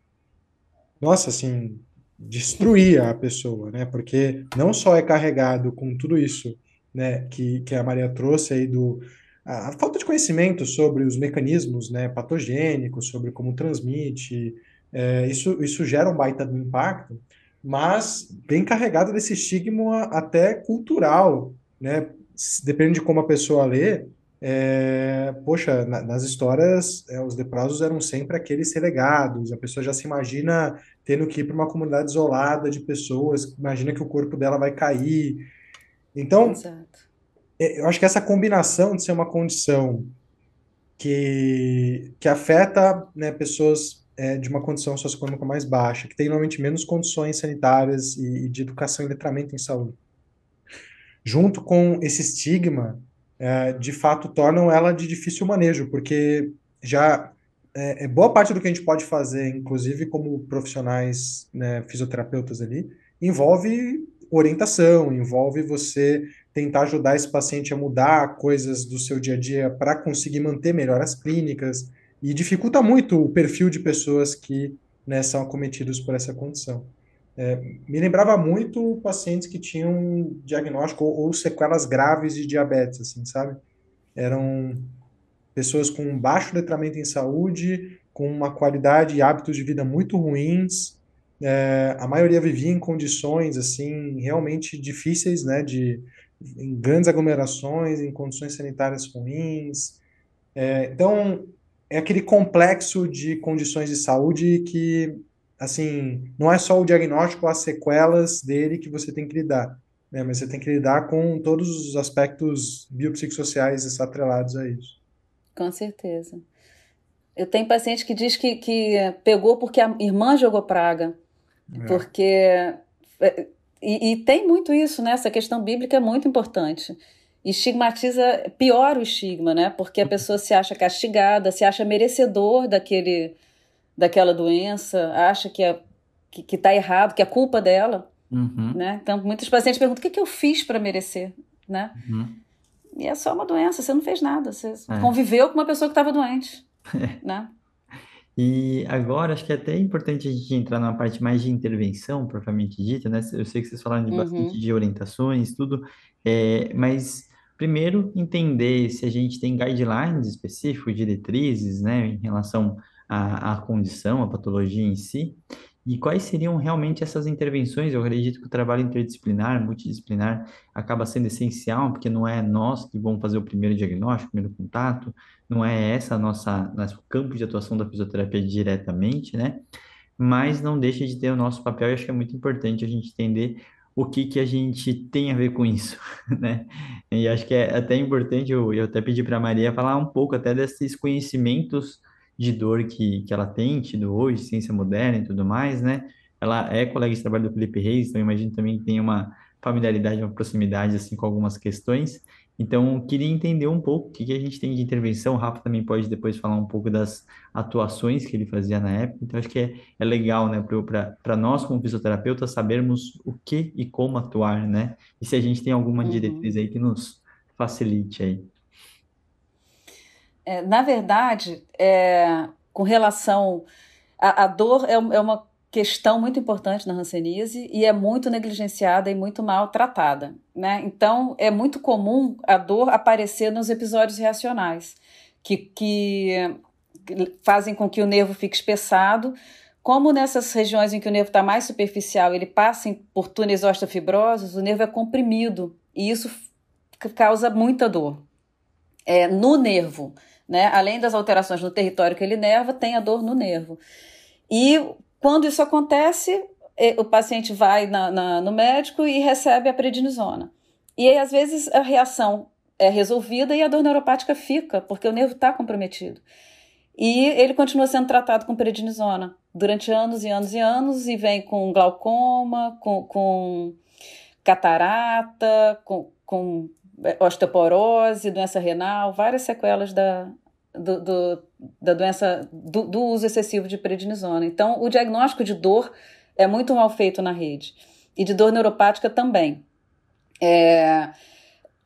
Nossa, assim, destruía a pessoa, né? Porque não só é carregado com tudo isso, né, que, que a Maria trouxe aí do a, falta de conhecimento sobre os mecanismos, né, patogênicos, sobre como transmite, é, isso, isso gera um baita do impacto, mas bem carregado desse estigma até cultural, né? Depende de como a pessoa lê, é, poxa, na, nas histórias, é, os leprosos eram sempre aqueles relegados, a pessoa já se imagina tendo que ir para uma comunidade isolada de pessoas, imagina que o corpo dela vai cair. Então, é, eu acho que essa combinação de ser uma condição que, que afeta né, pessoas é, de uma condição socioeconômica mais baixa, que tem normalmente menos condições sanitárias e, e de educação e letramento em saúde, junto com esse estigma é, de fato tornam ela de difícil manejo, porque já é, é, boa parte do que a gente pode fazer, inclusive como profissionais né, fisioterapeutas ali, envolve orientação, envolve você tentar ajudar esse paciente a mudar coisas do seu dia a dia para conseguir manter melhor as clínicas, e dificulta muito o perfil de pessoas que né, são acometidos por essa condição. É, me lembrava muito pacientes que tinham diagnóstico ou, ou, sequelas graves de diabetes, assim, sabe? Eram pessoas com baixo letramento em saúde, com uma qualidade e hábitos de vida muito ruins. É, a maioria vivia em condições, assim, realmente difíceis, né? De, em grandes aglomerações, em condições sanitárias ruins. É, então, é aquele complexo de condições de saúde que assim, não é só o diagnóstico, as sequelas dele que você tem que lidar, né? Mas você tem que lidar com todos os aspectos biopsicossociais atrelados a isso. Com certeza. Eu tenho paciente que diz que, que pegou porque a irmã jogou praga. É. Porque. E, e, tem muito isso, né? Essa questão bíblica é muito importante. Estigmatiza, pior o estigma, né? Porque a pessoa se acha castigada, se acha merecedor daquele, daquela doença, acha que é, que, que tá errado, que é culpa dela, uhum. né? Então, muitos pacientes perguntam, o que, que eu fiz para merecer, né? Uhum. E é só uma doença, você não fez nada, você é. conviveu com uma pessoa que estava doente, né? E agora, acho que é até importante a gente entrar na parte mais de intervenção, propriamente dita, né? Eu sei que vocês falaram de bastante uhum. de orientações, tudo, é, mas primeiro entender se a gente tem guidelines específicos, diretrizes, né, em relação a condição, a patologia em si, e quais seriam realmente essas intervenções? Eu acredito que o trabalho interdisciplinar, multidisciplinar, acaba sendo essencial, porque não é nós que vamos fazer o primeiro diagnóstico, o primeiro contato, não é essa a nossa nosso campo de atuação da fisioterapia diretamente, né? Mas não deixa de ter o nosso papel, e acho que é muito importante a gente entender o que que a gente tem a ver com isso, né? E acho que é até importante, eu, eu até pedi para a Maria falar um pouco até desses conhecimentos de dor que, que ela tem tido hoje, ciência moderna e tudo mais, né? Ela é colega de trabalho do Felipe Reis, então imagino também que tem uma familiaridade, uma proximidade assim com algumas questões. Então, queria entender um pouco o que, que a gente tem de intervenção. O Rafa também pode depois falar um pouco das atuações que ele fazia na época. Então, acho que é, é legal, né, para nós, como fisioterapeutas, sabermos o que e como atuar, né? E se a gente tem alguma uhum. diretriz aí que nos facilite aí. É, na verdade, é, com relação. A, a dor é, é, uma questão muito importante na hanseníase e é muito negligenciada e muito mal tratada. Né? Então, é muito comum a dor aparecer nos episódios reacionais, que, que fazem com que o nervo fique espessado. Como nessas regiões em que o nervo está mais superficial, ele passa por túneis osteofibrosos, o nervo é comprimido e isso causa muita dor. É, no nervo, né? Além das alterações no território que ele nerva, tem a dor no nervo. E quando isso acontece, o paciente vai na, na, no médico e recebe a prednisona. E aí, às vezes, a reação é resolvida e a dor neuropática fica, porque o nervo está comprometido. E ele continua sendo tratado com prednisona durante anos e anos e anos, e vem com glaucoma, com, com catarata, com, com osteoporose, doença renal, várias sequelas da, do, do, da doença do, do, uso excessivo de prednisona. Então, o diagnóstico de dor é muito mal feito na rede e de dor neuropática também. É,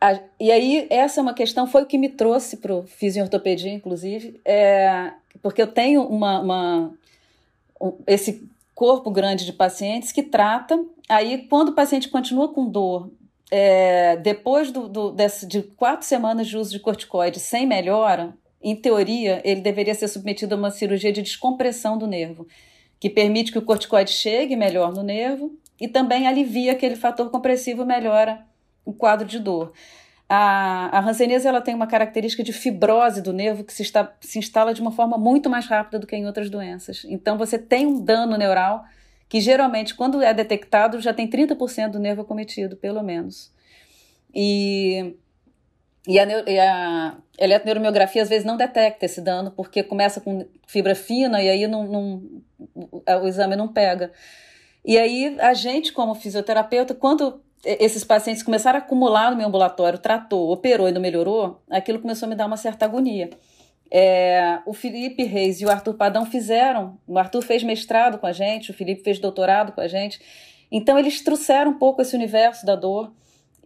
a, e aí, essa é uma questão, foi o que me trouxe para o fisiortopedia, inclusive, é, porque eu tenho uma, uma um, esse corpo grande de pacientes que trata, aí quando o paciente continua com dor, é, depois do, do, desse, de quatro semanas de uso de corticoide sem melhora, em teoria, ele deveria ser submetido a uma cirurgia de descompressão do nervo, que permite que o corticoide chegue melhor no nervo e também alivia aquele fator compressivo, melhora o quadro de dor. A, a hanseníase ela tem uma característica de fibrose do nervo que se, está, se instala de uma forma muito mais rápida do que em outras doenças. Então você tem um dano neural que geralmente, quando é detectado, já tem 30% do nervo acometido, pelo menos. E, e, a, e a eletroneuramiografia às vezes não detecta esse dano, porque começa com fibra fina e aí não, não, o exame não pega. E aí a gente, como fisioterapeuta, quando esses pacientes começaram a acumular no meu ambulatório, tratou, operou e não melhorou, aquilo começou a me dar uma certa agonia. É, o Felipe Reis e o Arthur Padão fizeram, o Arthur fez mestrado com a gente, o Felipe fez doutorado com a gente, então eles trouxeram um pouco esse universo da dor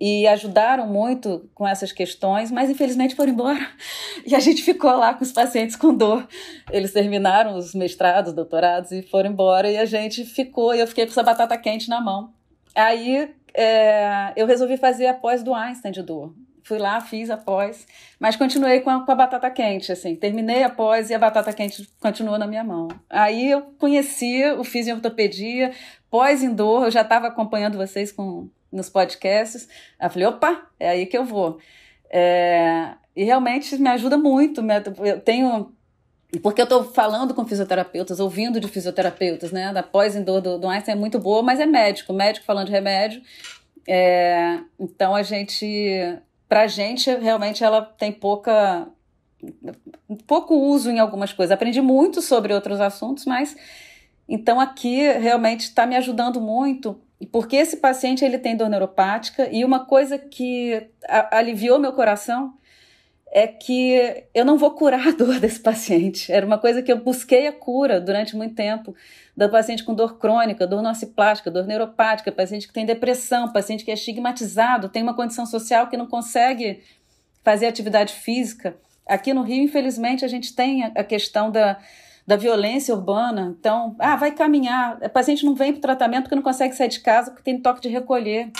e ajudaram muito com essas questões, mas infelizmente foram embora e a gente ficou lá com os pacientes com dor. Eles terminaram os mestrados, doutorados e foram embora e a gente ficou e eu fiquei com essa batata quente na mão. Aí é, eu resolvi fazer a pós do Einstein de dor. Fui lá, fiz a pós, mas continuei com a, com a batata quente, assim. Terminei a pós e a batata quente continuou na minha mão. Aí eu conheci o fisioortopedia, pós em dor, eu já estava acompanhando vocês com, nos podcasts. Eu falei, opa, é aí que eu vou. É, e realmente me ajuda muito. Eu tenho porque eu estou falando com fisioterapeutas, ouvindo de fisioterapeutas, né? Da pós-dor do, do Einstein é muito boa, mas é médico, médico falando de remédio. É, então a gente, pra gente, realmente ela tem pouca pouco uso em algumas coisas. Aprendi muito sobre outros assuntos, mas então aqui realmente está me ajudando muito, porque esse paciente ele tem dor neuropática e uma coisa que aliviou meu coração é que eu não vou curar a dor desse paciente. Era uma coisa que eu busquei a cura durante muito tempo do paciente com dor crônica, dor nociplástica, dor neuropática, paciente que tem depressão, paciente que é estigmatizado, tem uma condição social que não consegue fazer atividade física. Aqui no Rio, infelizmente, a gente tem a questão da, da violência urbana. Então, ah, vai caminhar. O paciente não vem para o tratamento porque não consegue sair de casa, porque tem toque de recolher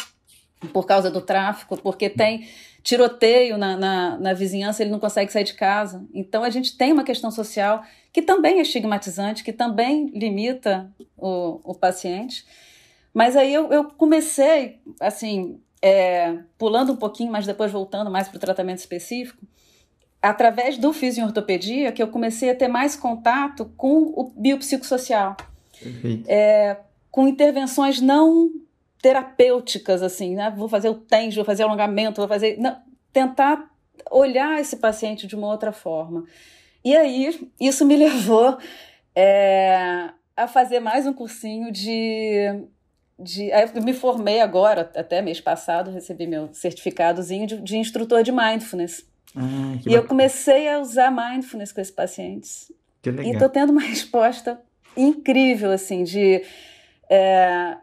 por causa do tráfico, porque tem tiroteio na, na, na, vizinhança, ele não consegue sair de casa. Então a gente tem uma questão social que também é estigmatizante, que também limita o, o paciente. Mas aí eu, eu comecei, assim, é, pulando um pouquinho, mas depois voltando mais para o tratamento específico, através do fisiortopedia, que eu comecei a ter mais contato com o biopsicossocial. É, com intervenções não terapêuticas, assim, né? Vou fazer o TENS, vou fazer alongamento, vou fazer. Não, tentar olhar esse paciente de uma outra forma. E aí, isso me levou é, a fazer mais um cursinho de. de eu me formei agora, até mês passado, recebi meu certificadozinho de, de instrutor de mindfulness. Ah, e eu comecei a usar mindfulness com esses pacientes. Que legal. E estou tendo uma resposta incrível, assim, de. É,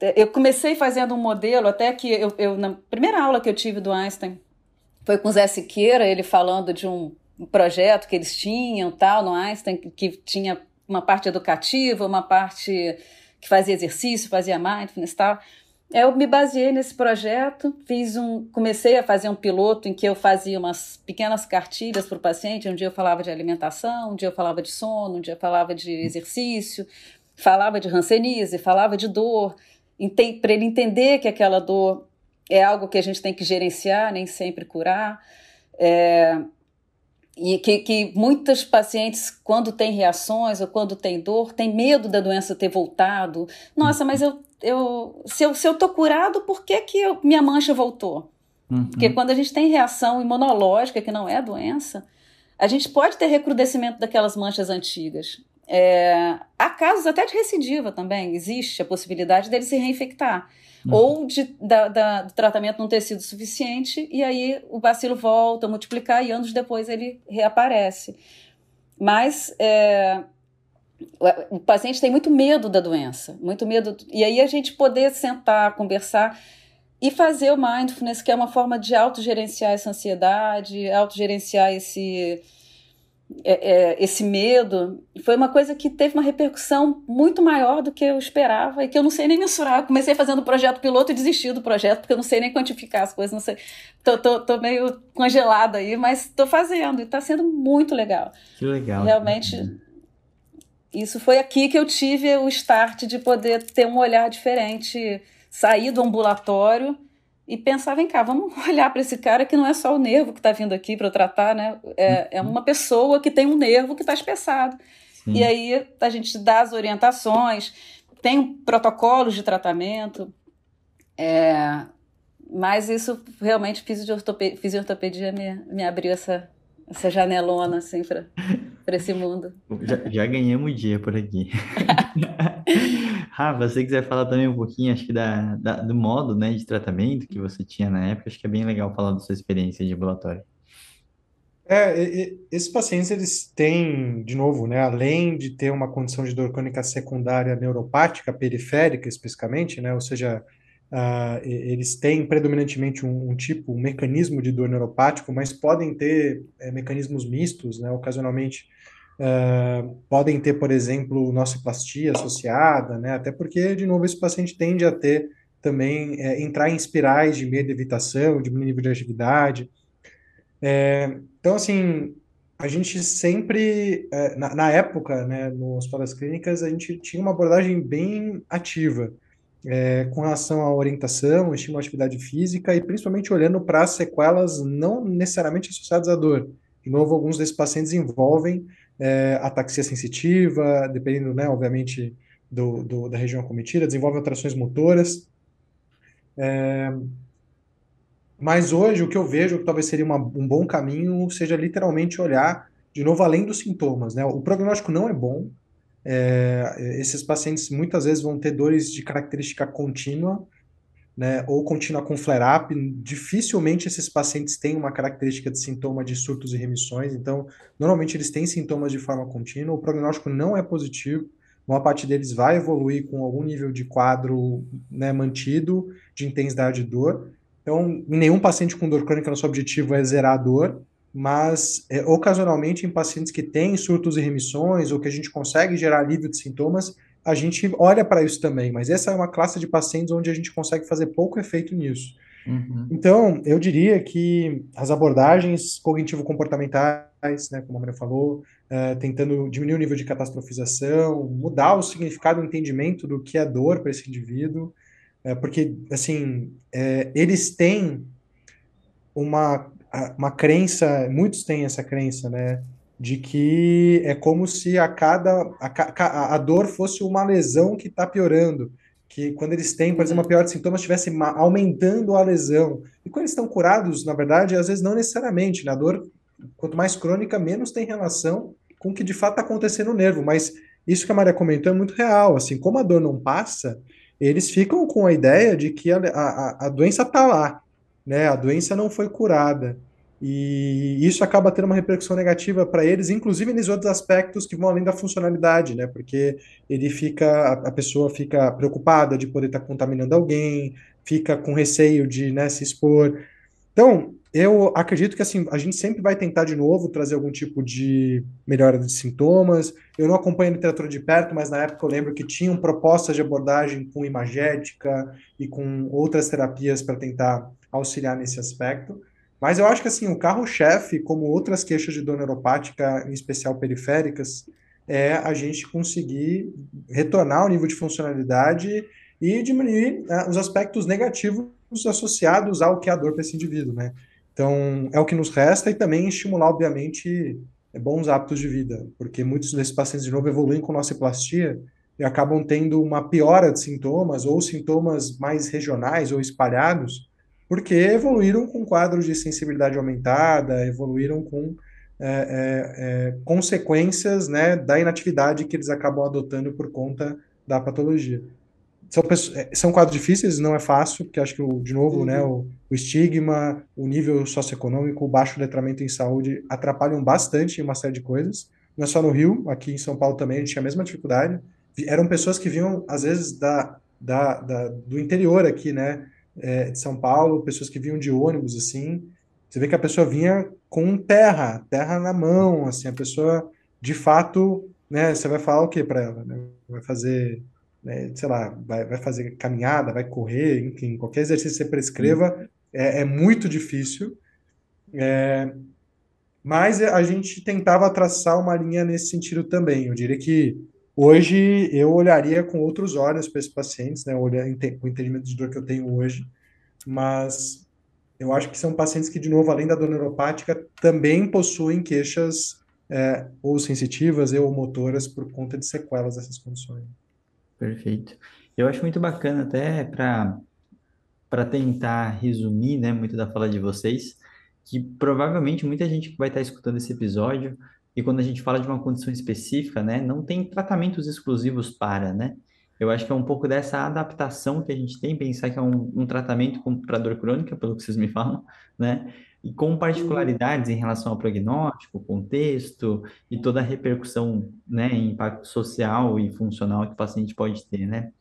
eu comecei fazendo um modelo, até que eu, eu, na primeira aula que eu tive do Einstein, foi com o Zé Siqueira, ele falando de um projeto que eles tinham, tal, no Einstein, que tinha uma parte educativa, uma parte que fazia exercício, fazia mindfulness, tal. Eu me baseei nesse projeto, fiz um, comecei a fazer um piloto em que eu fazia umas pequenas cartilhas para o paciente. Um dia eu falava de alimentação, um dia eu falava de sono, um dia eu falava de exercício, falava de hanseníase, falava de dor, para ele entender que aquela dor é algo que a gente tem que gerenciar, nem sempre curar. É, e que, que muitos pacientes, quando têm reações ou quando têm dor, têm medo da doença ter voltado. Nossa, mas eu, eu, se eu se eu tô curado, por que, que eu, minha mancha voltou? Uhum. Porque quando a gente tem reação imunológica, que não é doença, a gente pode ter recrudescimento daquelas manchas antigas. É, há casos até de recidiva também, existe a possibilidade dele se reinfectar. Uhum. Ou de, da, da, do tratamento não ter sido suficiente, e aí o bacilo volta a multiplicar e anos depois ele reaparece. Mas é, o paciente tem muito medo da doença, muito medo. E aí a gente poder sentar, conversar e fazer o mindfulness, que é uma forma de autogerenciar essa ansiedade, autogerenciar esse, é, é, esse medo, foi uma coisa que teve uma repercussão muito maior do que eu esperava e que eu não sei nem mensurar. Eu comecei fazendo o projeto piloto e desisti do projeto, porque eu não sei nem quantificar as coisas, não sei. Tô, tô, tô meio congelada aí, mas tô fazendo e tá sendo muito legal. Que legal. Realmente. Isso foi aqui que eu tive o start de poder ter um olhar diferente sair do ambulatório e pensar, vem cá, vamos olhar para esse cara que não é só o nervo que está vindo aqui para tratar, né? É, é uma pessoa que tem um nervo que está espessado. Sim. E aí a gente dá as orientações, tem protocolos de tratamento, é, mas isso realmente fisioortopedia, fisioortopedia me, me abriu essa, essa janelona assim para esse mundo. Já, já ganhamos o dia por aqui. Rafa, se você quiser falar também um pouquinho, acho que da, da, do modo né, de tratamento que você tinha na época, acho que é bem legal falar da sua experiência de ambulatório. É, e, esses pacientes, eles têm, de novo, né, além de ter uma condição de dor crônica secundária neuropática, periférica especificamente, né, ou seja, uh, eles têm predominantemente um, um, tipo, um mecanismo de dor neuropático, mas podem ter é, mecanismos mistos, né, ocasionalmente Uh, podem ter, por exemplo, nociplastia associada, né? Até porque, de novo, esse paciente tende a ter também, é, entrar em espirais de medo de evitação, de nível de atividade. É, então, assim, a gente sempre, é, na, na, época, né, no Hospital das Clínicas, a gente tinha uma abordagem bem ativa é, com relação à orientação, estímulo à atividade física e principalmente olhando para as sequelas não necessariamente associadas à dor. De novo, alguns desses pacientes envolvem é, ataxia sensitiva, dependendo, né, obviamente, do, do, da região acometida, desenvolve alterações motoras. É, mas hoje o que eu vejo que talvez seria uma, um bom caminho seja literalmente olhar de novo além dos sintomas. Né? O prognóstico não é bom. É, esses pacientes muitas vezes vão ter dores de característica contínua, né, ou contínua com flare-up, dificilmente esses pacientes têm uma característica de sintoma de surtos e remissões, então, normalmente eles têm sintomas de forma contínua, o prognóstico não é positivo, uma parte deles vai evoluir com algum nível de quadro né, mantido, de intensidade de dor, então, nenhum paciente com dor crônica, nosso objetivo é zerar a dor, mas é, ocasionalmente em pacientes que têm surtos e remissões, ou que a gente consegue gerar alívio de sintomas, a gente olha para isso também, mas essa é uma classe de pacientes onde a gente consegue fazer pouco efeito nisso. Uhum. Então, eu diria que as abordagens cognitivo-comportamentais, né, como a Maria falou, uh, tentando diminuir o nível de catastrofização, mudar o significado, o entendimento do que é dor para esse indivíduo, uh, porque, assim, uh, eles têm uma, uma crença, muitos têm essa crença, né, de que é como se a cada a, a dor fosse uma lesão que está piorando, que quando eles têm, por exemplo, uma pior de sintomas, estivesse aumentando a lesão. E quando eles estão curados, na verdade, às vezes não necessariamente. Na dor, quanto mais crônica, menos tem relação com o que de fato está acontecendo no nervo. Mas isso que a Maria comentou é muito real. Assim, como a dor não passa, eles ficam com a ideia de que a, a, a doença está lá, né? A doença não foi curada. E isso acaba tendo uma repercussão negativa para eles, inclusive nos outros aspectos que vão além da funcionalidade, né? Porque ele fica, a pessoa fica preocupada de poder estar tá contaminando alguém, fica com receio de né, se expor. Então, eu acredito que assim, a gente sempre vai tentar de novo trazer algum tipo de melhora de sintomas. Eu não acompanho a literatura de perto, mas na época eu lembro que tinham propostas de abordagem com imagética e com outras terapias para tentar auxiliar nesse aspecto. Mas eu acho que assim, o carro-chefe, como outras queixas de dor neuropática, em especial periféricas, é a gente conseguir retornar ao nível de funcionalidade e diminuir né, os aspectos negativos associados ao que é a dor para esse indivíduo, né? Então, é o que nos resta e também estimular, obviamente, bons hábitos de vida, porque muitos desses pacientes, de novo, evoluem com nociplastia e acabam tendo uma piora de sintomas ou sintomas mais regionais ou espalhados, porque evoluíram com quadros de sensibilidade aumentada, evoluíram com é, é, é, consequências né, da inatividade que eles acabam adotando por conta da patologia. São, é, são quadros difíceis, não é fácil, porque acho que, de novo, né, uhum. né, o, o, estigma, o nível socioeconômico, o baixo letramento em saúde atrapalham bastante em uma série de coisas. Não é só no Rio, aqui em São Paulo também a gente tinha a mesma dificuldade. Eram pessoas que vinham, às vezes, da, da, da do interior aqui, né, é, de São Paulo, pessoas que vinham de ônibus, assim, você vê que a pessoa vinha com terra, terra na mão, assim, a pessoa, de fato, né, você vai falar o que para ela, né? Vai fazer, né, sei lá, vai, vai fazer caminhada, vai correr, enfim, qualquer exercício que você prescreva é, é muito difícil, é, mas a gente tentava traçar uma linha nesse sentido também. Eu diria que hoje eu olharia com outros olhos para esses pacientes, né, olhar, o entendimento de dor que eu tenho hoje, mas eu acho que são pacientes que, de novo, além da dor neuropática, também possuem queixas é, ou sensitivas ou motoras por conta de sequelas dessas condições. Perfeito. Eu acho muito bacana até para para tentar resumir, né, muito da fala de vocês, que provavelmente muita gente que vai estar escutando esse episódio e quando a gente fala de uma condição específica, né, não tem tratamentos exclusivos para, né? Eu acho que é um pouco dessa adaptação que a gente tem, pensar que é um, um tratamento para dor crônica, pelo que vocês me falam, né? E com particularidades em relação ao prognóstico, contexto e toda a repercussão, né, impacto social e funcional que o paciente pode ter, né?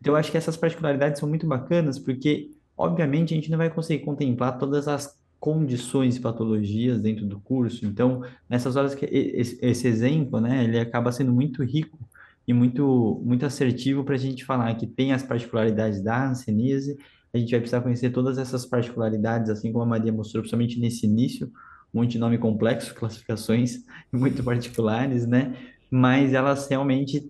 Então, eu acho que essas particularidades são muito bacanas, porque, obviamente, a gente não vai conseguir contemplar todas as condições e patologias dentro do curso. Então, nessas horas que esse, exemplo, né, ele acaba sendo muito rico e muito, muito assertivo para a gente falar que tem as particularidades da hanseníase, a gente vai precisar conhecer todas essas particularidades, assim como a Maria mostrou, principalmente nesse início, um monte de nome complexo, classificações muito particulares, né? Mas elas realmente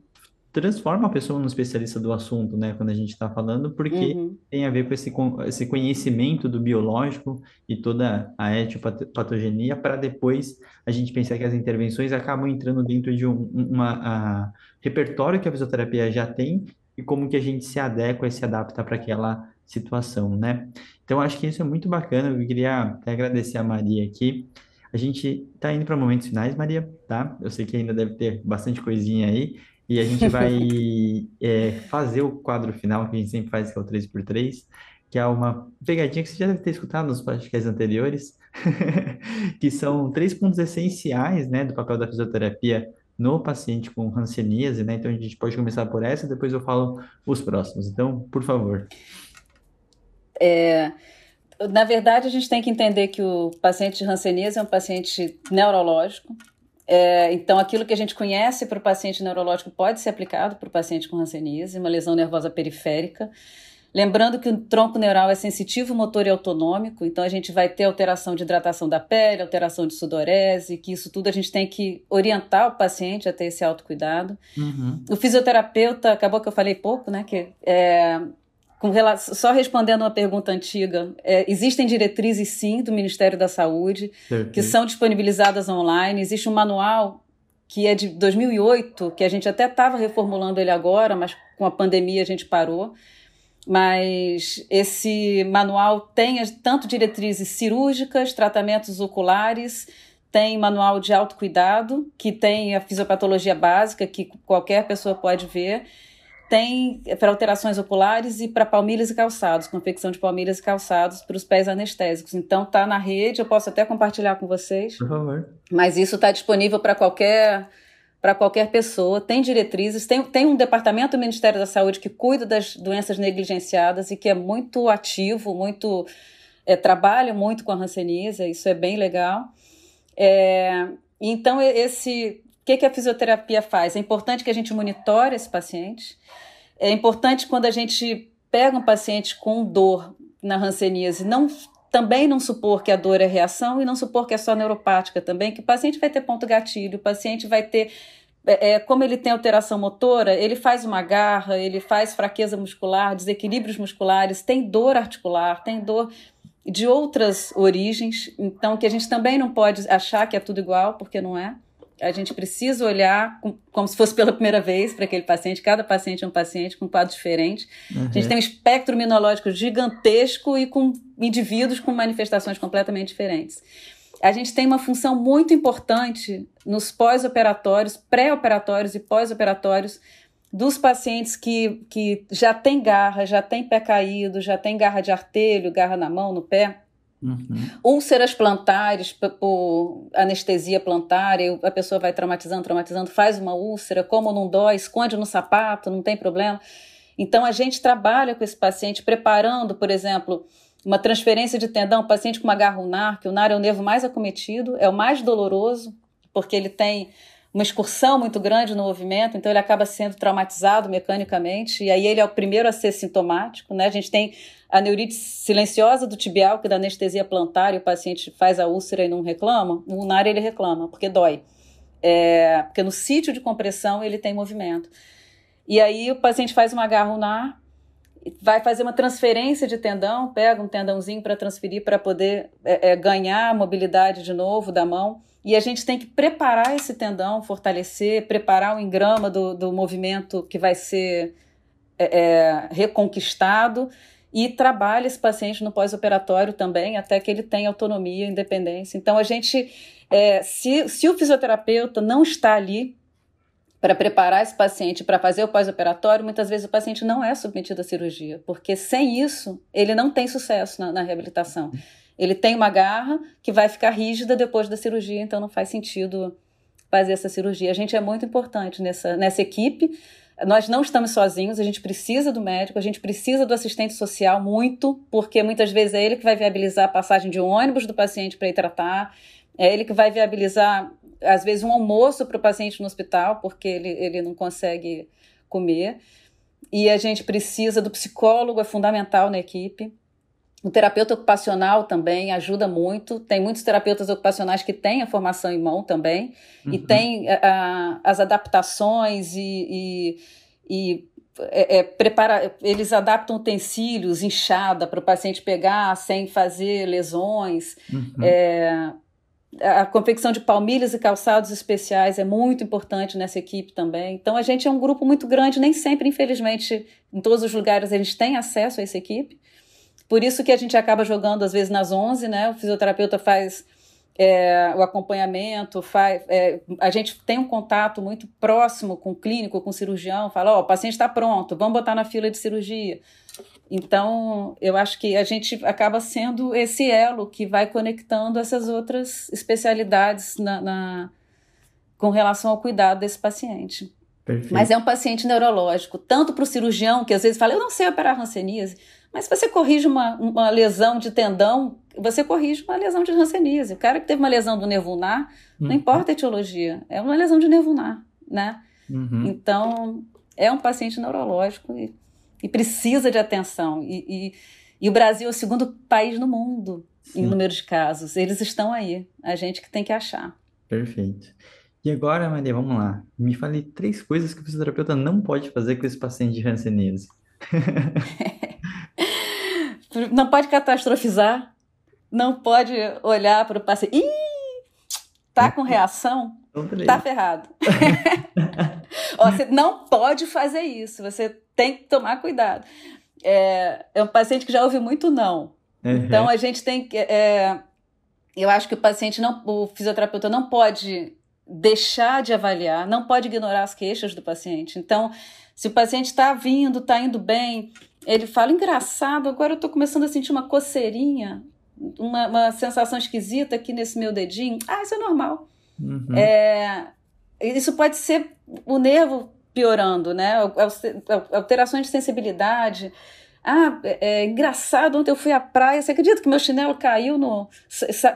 transforma a pessoa num especialista do assunto, né, quando a gente está falando, porque uhum. tem a ver com esse, esse conhecimento do biológico e toda a etiopatogenia, para depois a gente pensar que as intervenções acabam entrando dentro de um uma, a, repertório que a fisioterapia já tem e como que a gente se adequa e se adapta para aquela situação, né? Então, acho que isso é muito bacana, eu queria até agradecer a Maria aqui, a gente está indo para momentos finais, Maria, tá? Eu sei que ainda deve ter bastante coisinha aí, e a gente vai é, fazer o quadro final que a gente sempre faz, que é o 3x3, que é uma pegadinha que você já deve ter escutado nos podcasts anteriores, que são três pontos essenciais né, do papel da fisioterapia no paciente com hanseníase, né? Então a gente pode começar por essa, depois eu falo os próximos. Então, por favor. É, na verdade, a gente tem que entender que o paciente de hanseníase é um paciente neurológico, é, então, aquilo que a gente conhece para o paciente neurológico pode ser aplicado para o paciente com hanseníase, uma lesão nervosa periférica. Lembrando que o tronco neural é sensitivo, motor e autonômico, então a gente vai ter alteração de hidratação da pele, alteração de sudorese, que isso tudo a gente tem que orientar o paciente a ter esse autocuidado. Uhum. O fisioterapeuta, acabou que eu falei pouco, né? Que é, relação, só respondendo uma pergunta antiga, é, existem diretrizes sim do Ministério da Saúde que são disponibilizadas online. Existe um manual que é de 2008, que a gente até estava reformulando ele agora, mas com a pandemia a gente parou. Mas esse manual tem tanto diretrizes cirúrgicas, tratamentos oculares, tem manual de autocuidado, que tem a fisiopatologia básica, que qualquer pessoa pode ver tem para alterações oculares e para palmilhas e calçados, confecção de palmilhas e calçados para os pés anestésicos. Então tá na rede, eu posso até compartilhar com vocês. Por favor. Mas isso está disponível para qualquer para qualquer pessoa, tem diretrizes, tem, tem um departamento do Ministério da Saúde que cuida das doenças negligenciadas e que é muito ativo, muito é, trabalha muito com a hanseníase, isso é bem legal. É, então, esse o que, que a fisioterapia faz? É importante que a gente monitore esse paciente. É importante quando a gente pega um paciente com dor na hanseníase, não também não supor que a dor é reação e não supor que é só neuropática também, que o paciente vai ter ponto gatilho, o paciente vai ter é, é como ele tem alteração motora, ele faz uma garra, ele faz fraqueza muscular, desequilíbrios musculares, tem dor articular, tem dor de outras origens, então que a gente também não pode achar que é tudo igual, porque não é a gente precisa olhar com, como se fosse pela primeira vez para aquele paciente. Cada paciente é um paciente com um quadro diferente. Uhum. A gente tem um espectro imunológico gigantesco e com indivíduos com manifestações completamente diferentes. a gente tem uma função muito importante nos pós-operatórios, pré-operatórios e pós-operatórios dos pacientes que, que já tem garra, já tem pé caído, já tem garra de artelho, garra na mão, no pé. Uhum. Úlceras plantares por anestesia plantar, a pessoa vai traumatizando, traumatizando, faz uma úlcera, como não dói, esconde no sapato, não tem problema. Então a gente trabalha com esse paciente preparando, por exemplo, uma transferência de tendão, paciente com uma garra ulnar, que o ulnar é o nervo mais acometido, é o mais doloroso, porque ele tem uma excursão muito grande no movimento, então ele acaba sendo traumatizado mecanicamente, e aí ele é o primeiro a ser sintomático, né? A gente tem a neurite silenciosa do tibial, que dá anestesia plantar e o paciente faz a úlcera e não reclama, o ulnar ele reclama, porque dói. É, porque no sítio de compressão ele tem movimento. E aí o paciente faz uma garra ulnar, vai fazer uma transferência de tendão, pega um tendãozinho para transferir para poder é, é, ganhar mobilidade de novo da mão. E a gente tem que preparar esse tendão, fortalecer, preparar o engrama do, do movimento que vai ser é, é reconquistado e trabalha esse paciente no pós-operatório também, até que ele tenha autonomia, independência. Então, a gente, é, se, se o fisioterapeuta não está ali para preparar esse paciente para fazer o pós-operatório, muitas vezes o paciente não é submetido à cirurgia, porque sem isso, ele não tem sucesso na, na reabilitação. Ele tem uma garra que vai ficar rígida depois da cirurgia, então não faz sentido fazer essa cirurgia. A gente é muito importante nessa, nessa equipe, nós não estamos sozinhos, a gente precisa do médico, a gente precisa do assistente social muito, porque muitas vezes é ele que vai viabilizar a passagem de um ônibus do paciente para ir tratar, é ele que vai viabilizar, às vezes, um almoço para o paciente no hospital, porque ele, ele não consegue comer. E a gente precisa do psicólogo, é fundamental na equipe. O terapeuta ocupacional também ajuda muito. Tem muitos terapeutas ocupacionais que têm a formação em mão também, uhum. e tem a, as adaptações e, e, e é, é, prepara, eles adaptam utensílios, inchada para o paciente pegar sem fazer lesões. Uhum. É, a confecção de palmilhas e calçados especiais é muito importante nessa equipe também. Então a gente é um grupo muito grande, nem sempre, infelizmente, em todos os lugares a gente tem acesso a essa equipe. Por isso que a gente acaba jogando, às vezes, nas 11, né? O fisioterapeuta faz é, o acompanhamento, faz, é, a gente tem um contato muito próximo com o clínico, com o cirurgião, fala, ó, oh, o paciente está pronto, vamos botar na fila de cirurgia. Então, eu acho que a gente acaba sendo esse elo que vai conectando essas outras especialidades na, na com relação ao cuidado desse paciente. Perfeito. Mas é um paciente neurológico, tanto para o cirurgião, que às vezes fala, eu não sei operar hanseníase, mas se você corrige uma, uma lesão de tendão, você corrige uma lesão de hanseníase. O cara que teve uma lesão do nervo ulnar, uhum. não importa a etiologia, é uma lesão de nervo ulnar, né? Uhum. Então, é um paciente neurológico e, e precisa de atenção. E, e, e, o Brasil é o segundo país no mundo Sim. em número de casos. Eles estão aí, a gente que tem que achar. Perfeito. E agora, Maria, vamos lá. Me fale três coisas que o fisioterapeuta não pode fazer com esse paciente de hanseníase. não pode catastrofizar, não pode olhar para o paciente. Ih, tá com reação? Tá ferrado. Você não pode fazer isso, você tem que tomar cuidado. É, é um paciente que já ouve muito não. Uhum. Então a gente tem que. É, eu acho que o paciente não. O fisioterapeuta não pode deixar de avaliar, não pode ignorar as queixas do paciente. Então, se o paciente está vindo, está indo bem, ele fala: engraçado, agora eu estou começando a sentir uma coceirinha, uma, uma, sensação esquisita aqui nesse meu dedinho. Ah, isso é normal. Uhum. É, isso pode ser o nervo piorando, né? Alterações de sensibilidade. Ah, é, é, engraçado, ontem eu fui à praia, você acredita que meu chinelo caiu no.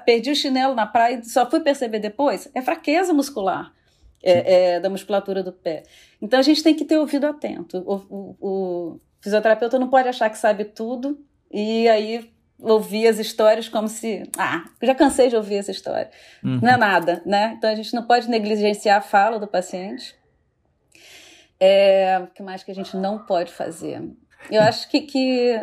Perdi o chinelo na praia e só fui perceber depois? É fraqueza muscular é, é, da musculatura do pé. Então a gente tem que ter ouvido atento. O, o, o fisioterapeuta não pode achar que sabe tudo e aí ouvir as histórias como se. Ah, já cansei de ouvir essa história. Uhum. Não é nada, né? Então a gente não pode negligenciar a fala do paciente. É, o que mais que a gente não pode fazer? Eu acho que, que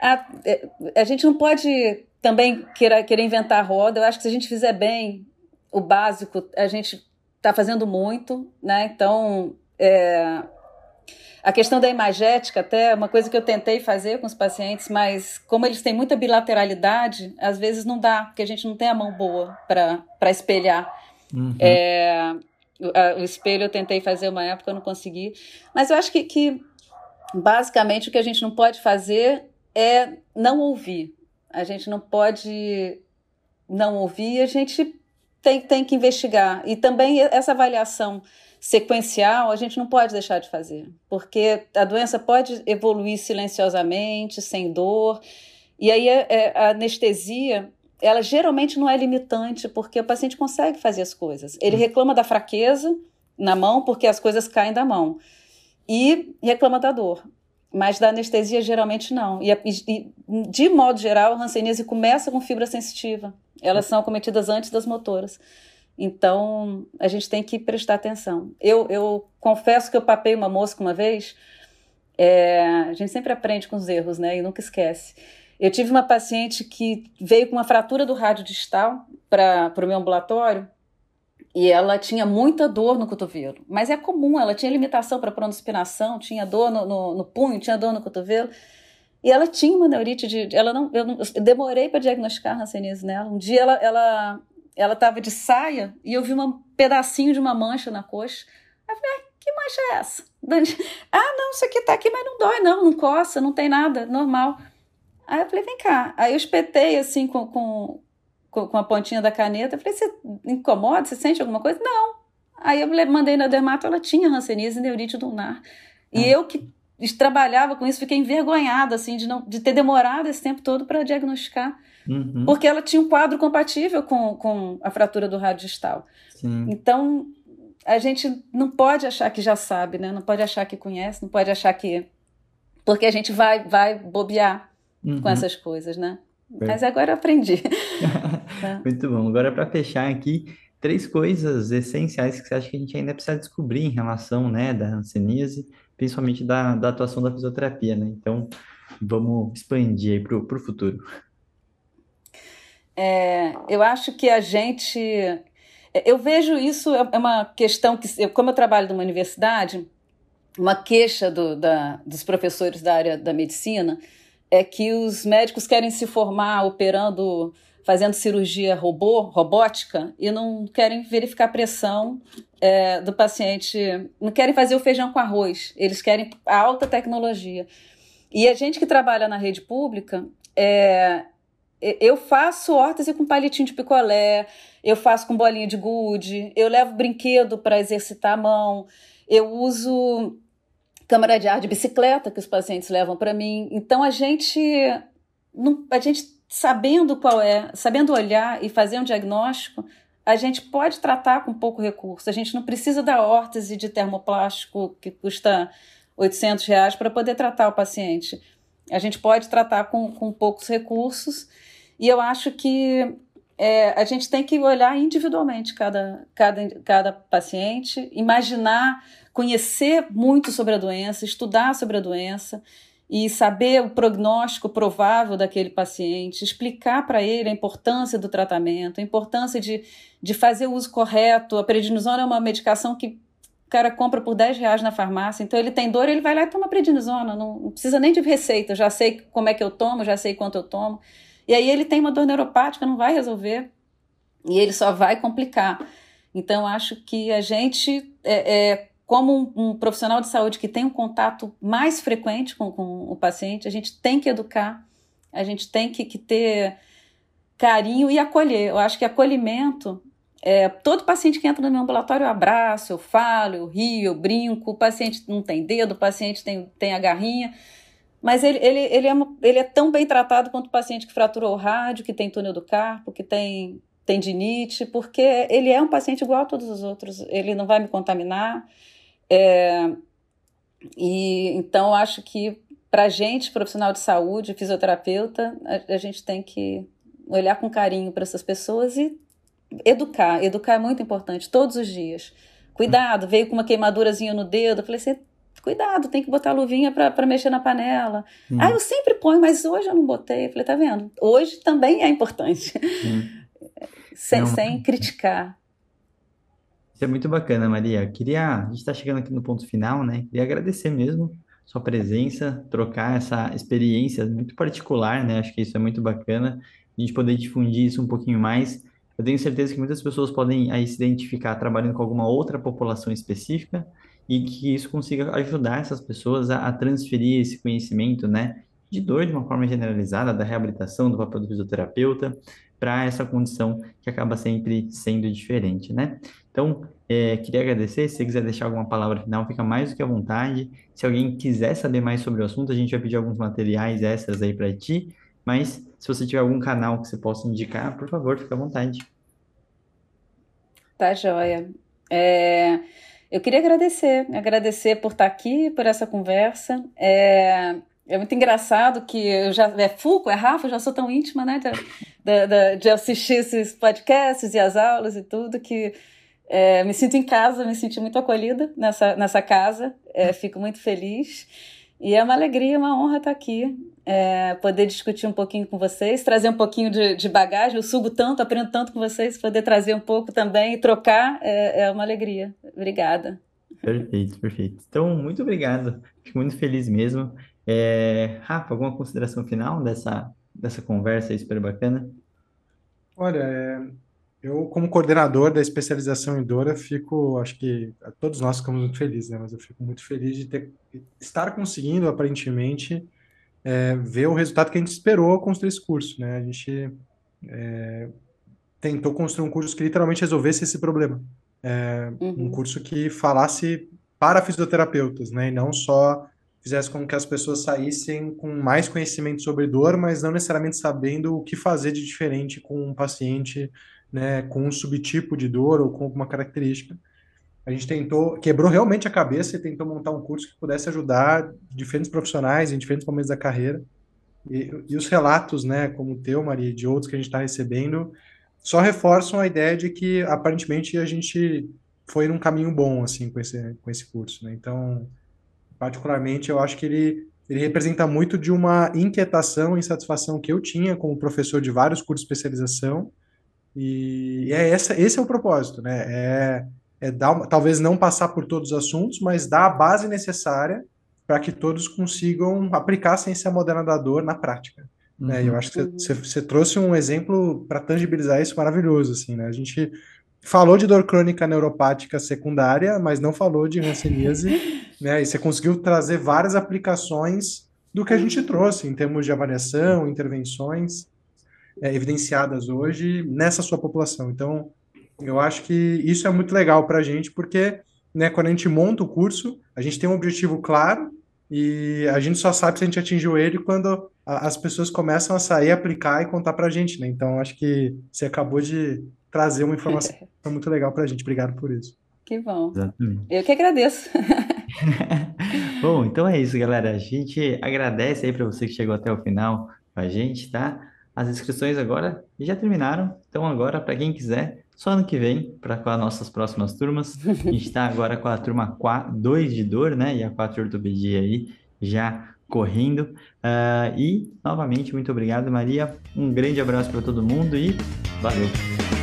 a, é, a gente não pode também querer, querer inventar a roda. Eu acho que se a gente fizer bem o básico, a gente está fazendo muito, né? Então, é, A questão da imagética, até, é uma coisa que eu tentei fazer com os pacientes, mas como eles têm muita bilateralidade, às vezes não dá, porque a gente não tem a mão boa para espelhar. Uhum. É, o, o, espelho eu tentei fazer uma época, eu não consegui. Mas eu acho que, que, basicamente, o que a gente não pode fazer é não ouvir. A gente não pode não ouvir, a gente tem, tem que investigar. E também essa avaliação sequencial a gente não pode deixar de fazer, porque a doença pode evoluir silenciosamente, sem dor, e aí é, é, a anestesia ela geralmente não é limitante, porque o paciente consegue fazer as coisas. Ele hum. reclama da fraqueza na mão, porque as coisas caem da mão, e reclama da dor. Mas da anestesia, geralmente não. E, e de modo geral, a hanseníase começa com fibra sensitiva. Elas são acometidas antes das motoras. Então, a gente tem que prestar atenção. Eu, eu confesso que eu papei uma mosca uma vez. É, a gente sempre aprende com os erros, né? E nunca esquece. Eu tive uma paciente que veio com uma fratura do rádio distal para o meu ambulatório e ela tinha muita dor no cotovelo. Mas é comum, ela tinha limitação para pronospinação, tinha dor no, no, no, punho, tinha dor no cotovelo. E ela tinha uma neurite de. Ela não, eu, não, eu demorei para diagnosticar a hanseníase nela. Um dia ela, ela ela estava de saia e eu vi um pedacinho de uma mancha na coxa. Aí eu falei, ah, que mancha é essa? Ah, não, isso aqui tá aqui, mas não dói, não, não coça, não tem nada, normal. Aí eu falei, vem cá. Aí eu espetei assim com, com, com a pontinha da caneta. Eu falei, você incomoda? Você sente alguma coisa? Não. Aí eu mandei na dermato, ela tinha ranceníase e neurite ulnar. E ah. eu que trabalhava com isso, fiquei envergonhada assim de não de ter demorado esse tempo todo para diagnosticar. Uhum. Porque ela tinha um quadro compatível com, com a fratura do rádio distal. Sim. Então, a gente não pode achar que já sabe, né? Não pode achar que conhece, não pode achar que. Porque a gente vai, vai bobear uhum. com essas coisas, né? É. Mas agora eu aprendi. tá? Muito bom. Agora, para fechar aqui, três coisas essenciais que você acha que a gente ainda precisa descobrir em relação, né, da hanseníase, principalmente da, da atuação da fisioterapia, né? Então, vamos expandir aí para o futuro. É, eu acho que a gente. É, eu vejo isso, é, é uma questão que, como eu trabalho numa universidade, uma queixa do, da, dos professores da área da medicina é que os médicos querem se formar operando, fazendo cirurgia robô, robótica, e não querem verificar pressão é, do paciente, não querem fazer o feijão com arroz, eles querem alta tecnologia. E a gente que trabalha na rede pública, é, eu faço órtese com palitinho de picolé, eu faço com bolinha de gude, eu levo brinquedo para exercitar a mão, eu uso câmara de ar de bicicleta que os pacientes levam para mim. Então a gente, a gente sabendo qual é, sabendo olhar e fazer um diagnóstico, a gente pode tratar com pouco recurso. A gente não precisa da órtese de termoplástico que custa 800 reais para poder tratar o paciente. A gente pode tratar com, com poucos recursos e eu acho que é, a gente tem que olhar individualmente cada, cada, cada paciente, imaginar, conhecer muito sobre a doença, estudar sobre a doença e saber o prognóstico provável daquele paciente, explicar para ele a importância do tratamento, a importância de, de fazer o uso correto. A prednisona é uma medicação que o cara compra por 10 reais na farmácia, então ele tem dor, ele vai lá e toma prednisona, não, não precisa nem de receita, já sei como é que eu tomo, já sei quanto eu tomo. E aí ele tem uma dor neuropática, não vai resolver. E ele só vai complicar. Então, acho que a gente, é, é como um, um, profissional de saúde que tem um contato mais frequente com, com, o paciente, a gente tem que educar, a gente tem que, que ter carinho e acolher. Eu acho que acolhimento é, todo paciente que entra no meu ambulatório eu abraço, eu falo, eu rio, eu brinco. O paciente não tem dedo, o paciente tem, tem a garrinha. Mas ele, ele, ele, é, ele é tão bem tratado quanto o paciente que fraturou o rádio, que tem túnel do carpo, que tem tendinite, porque ele é um paciente igual a todos os outros, ele não vai me contaminar. É, e então acho que para a gente, profissional de saúde, fisioterapeuta, a, a gente tem que olhar com carinho para essas pessoas e educar. Educar é muito importante, todos os dias. Cuidado, veio com uma queimadurazinha no dedo, falei, você cuidado, tem que botar a luvinha para mexer na panela. Hum. Ah, eu sempre ponho, mas hoje eu não botei. Eu falei, tá vendo? Hoje também é importante. Hum. sem, sem criticar. Isso é muito bacana, Maria. Queria, a gente está chegando aqui no ponto final, né? Queria agradecer mesmo sua presença, trocar essa experiência muito particular, né? Acho que isso é muito bacana, a gente poder difundir isso um pouquinho mais. Eu tenho certeza que muitas pessoas podem aí se identificar trabalhando com alguma outra população específica e que isso consiga ajudar essas pessoas a, a transferir esse conhecimento, né? De dor de uma forma generalizada, da reabilitação, do papel do fisioterapeuta, para essa condição que acaba sempre sendo diferente, né? Então, é, queria agradecer. Se quiser deixar alguma palavra final, fica mais do que à vontade. Se alguém quiser saber mais sobre o assunto, a gente vai pedir alguns materiais extras aí para ti. Mas se você tiver algum canal que você possa indicar, por favor, fica à vontade. Tá joia. É, eu queria agradecer, agradecer por estar aqui, por essa conversa. É, é muito engraçado que eu já. É Fulco, é Rafa, eu já sou tão íntima, né? De, de, de assistir esses podcasts e as aulas e tudo, que é, me sinto em casa, me senti muito acolhida nessa, nessa casa, é, fico muito feliz. E é uma alegria, uma honra estar aqui, é, poder discutir um pouquinho com vocês, trazer um pouquinho de, de, bagagem. Eu sugo tanto, aprendo tanto com vocês, poder trazer um pouco também e trocar é, é uma alegria. Obrigada. Perfeito, perfeito. Então, muito obrigado. Fico muito feliz mesmo. É, Rafa, alguma consideração final dessa, dessa conversa aí super bacana? Olha, é, eu como coordenador da especialização em Dora fico, acho que todos nós ficamos muito felizes, né? Mas eu fico muito feliz de ter, estar conseguindo aparentemente é, ver o resultado que a gente esperou construir esse curso, né? A gente é, tentou construir um curso que literalmente resolvesse esse problema. É, uhum. Um curso que falasse para fisioterapeutas, né? E não só fizesse com que as pessoas saíssem com mais conhecimento sobre dor, mas não necessariamente sabendo o que fazer de diferente com um paciente, né, com um subtipo de dor ou com alguma característica. A gente tentou, quebrou realmente a cabeça e tentou montar um curso que pudesse ajudar diferentes profissionais em diferentes momentos da carreira. E, e os relatos, né, como o teu, Maria, e de outros que a gente está recebendo, só reforçam a ideia de que aparentemente a gente foi num caminho bom assim com esse com esse curso, né? Então, particularmente, eu acho que ele, ele representa muito de uma inquietação e insatisfação que eu tinha como professor de vários cursos de especialização. E é essa, esse é o propósito, né? É, é dar, talvez não passar por todos os assuntos, mas dar a base necessária para que todos consigam aplicar a ciência moderna da dor na prática. Uhum. Né? Eu acho que você trouxe um exemplo para tangibilizar isso maravilhoso, assim, né? A gente falou de dor crônica neuropática secundária, mas não falou de hanseníase, né? E você conseguiu trazer várias aplicações do que a gente trouxe em termos de avaliação, intervenções é, evidenciadas hoje nessa sua população. Então, eu acho que isso é muito legal para a gente, porque né, quando a gente monta o curso, a gente tem um objetivo claro e a gente só sabe se a gente atingiu ele quando a, as pessoas começam a sair, aplicar e contar para a gente. Né? Então, acho que você acabou de trazer uma informação muito legal para a gente. Obrigado por isso. Que bom. Exatamente. Eu que agradeço. bom, então é isso, galera. A gente agradece aí para você que chegou até o final com a gente, tá? As inscrições agora já terminaram, então agora para quem quiser, só ano que vem para com as nossas próximas turmas. A gente está agora com a turma 2 de dor, né? E a 4 de ortopedia aí já correndo. Uh, e novamente, muito obrigado, Maria. Um grande abraço para todo mundo e valeu!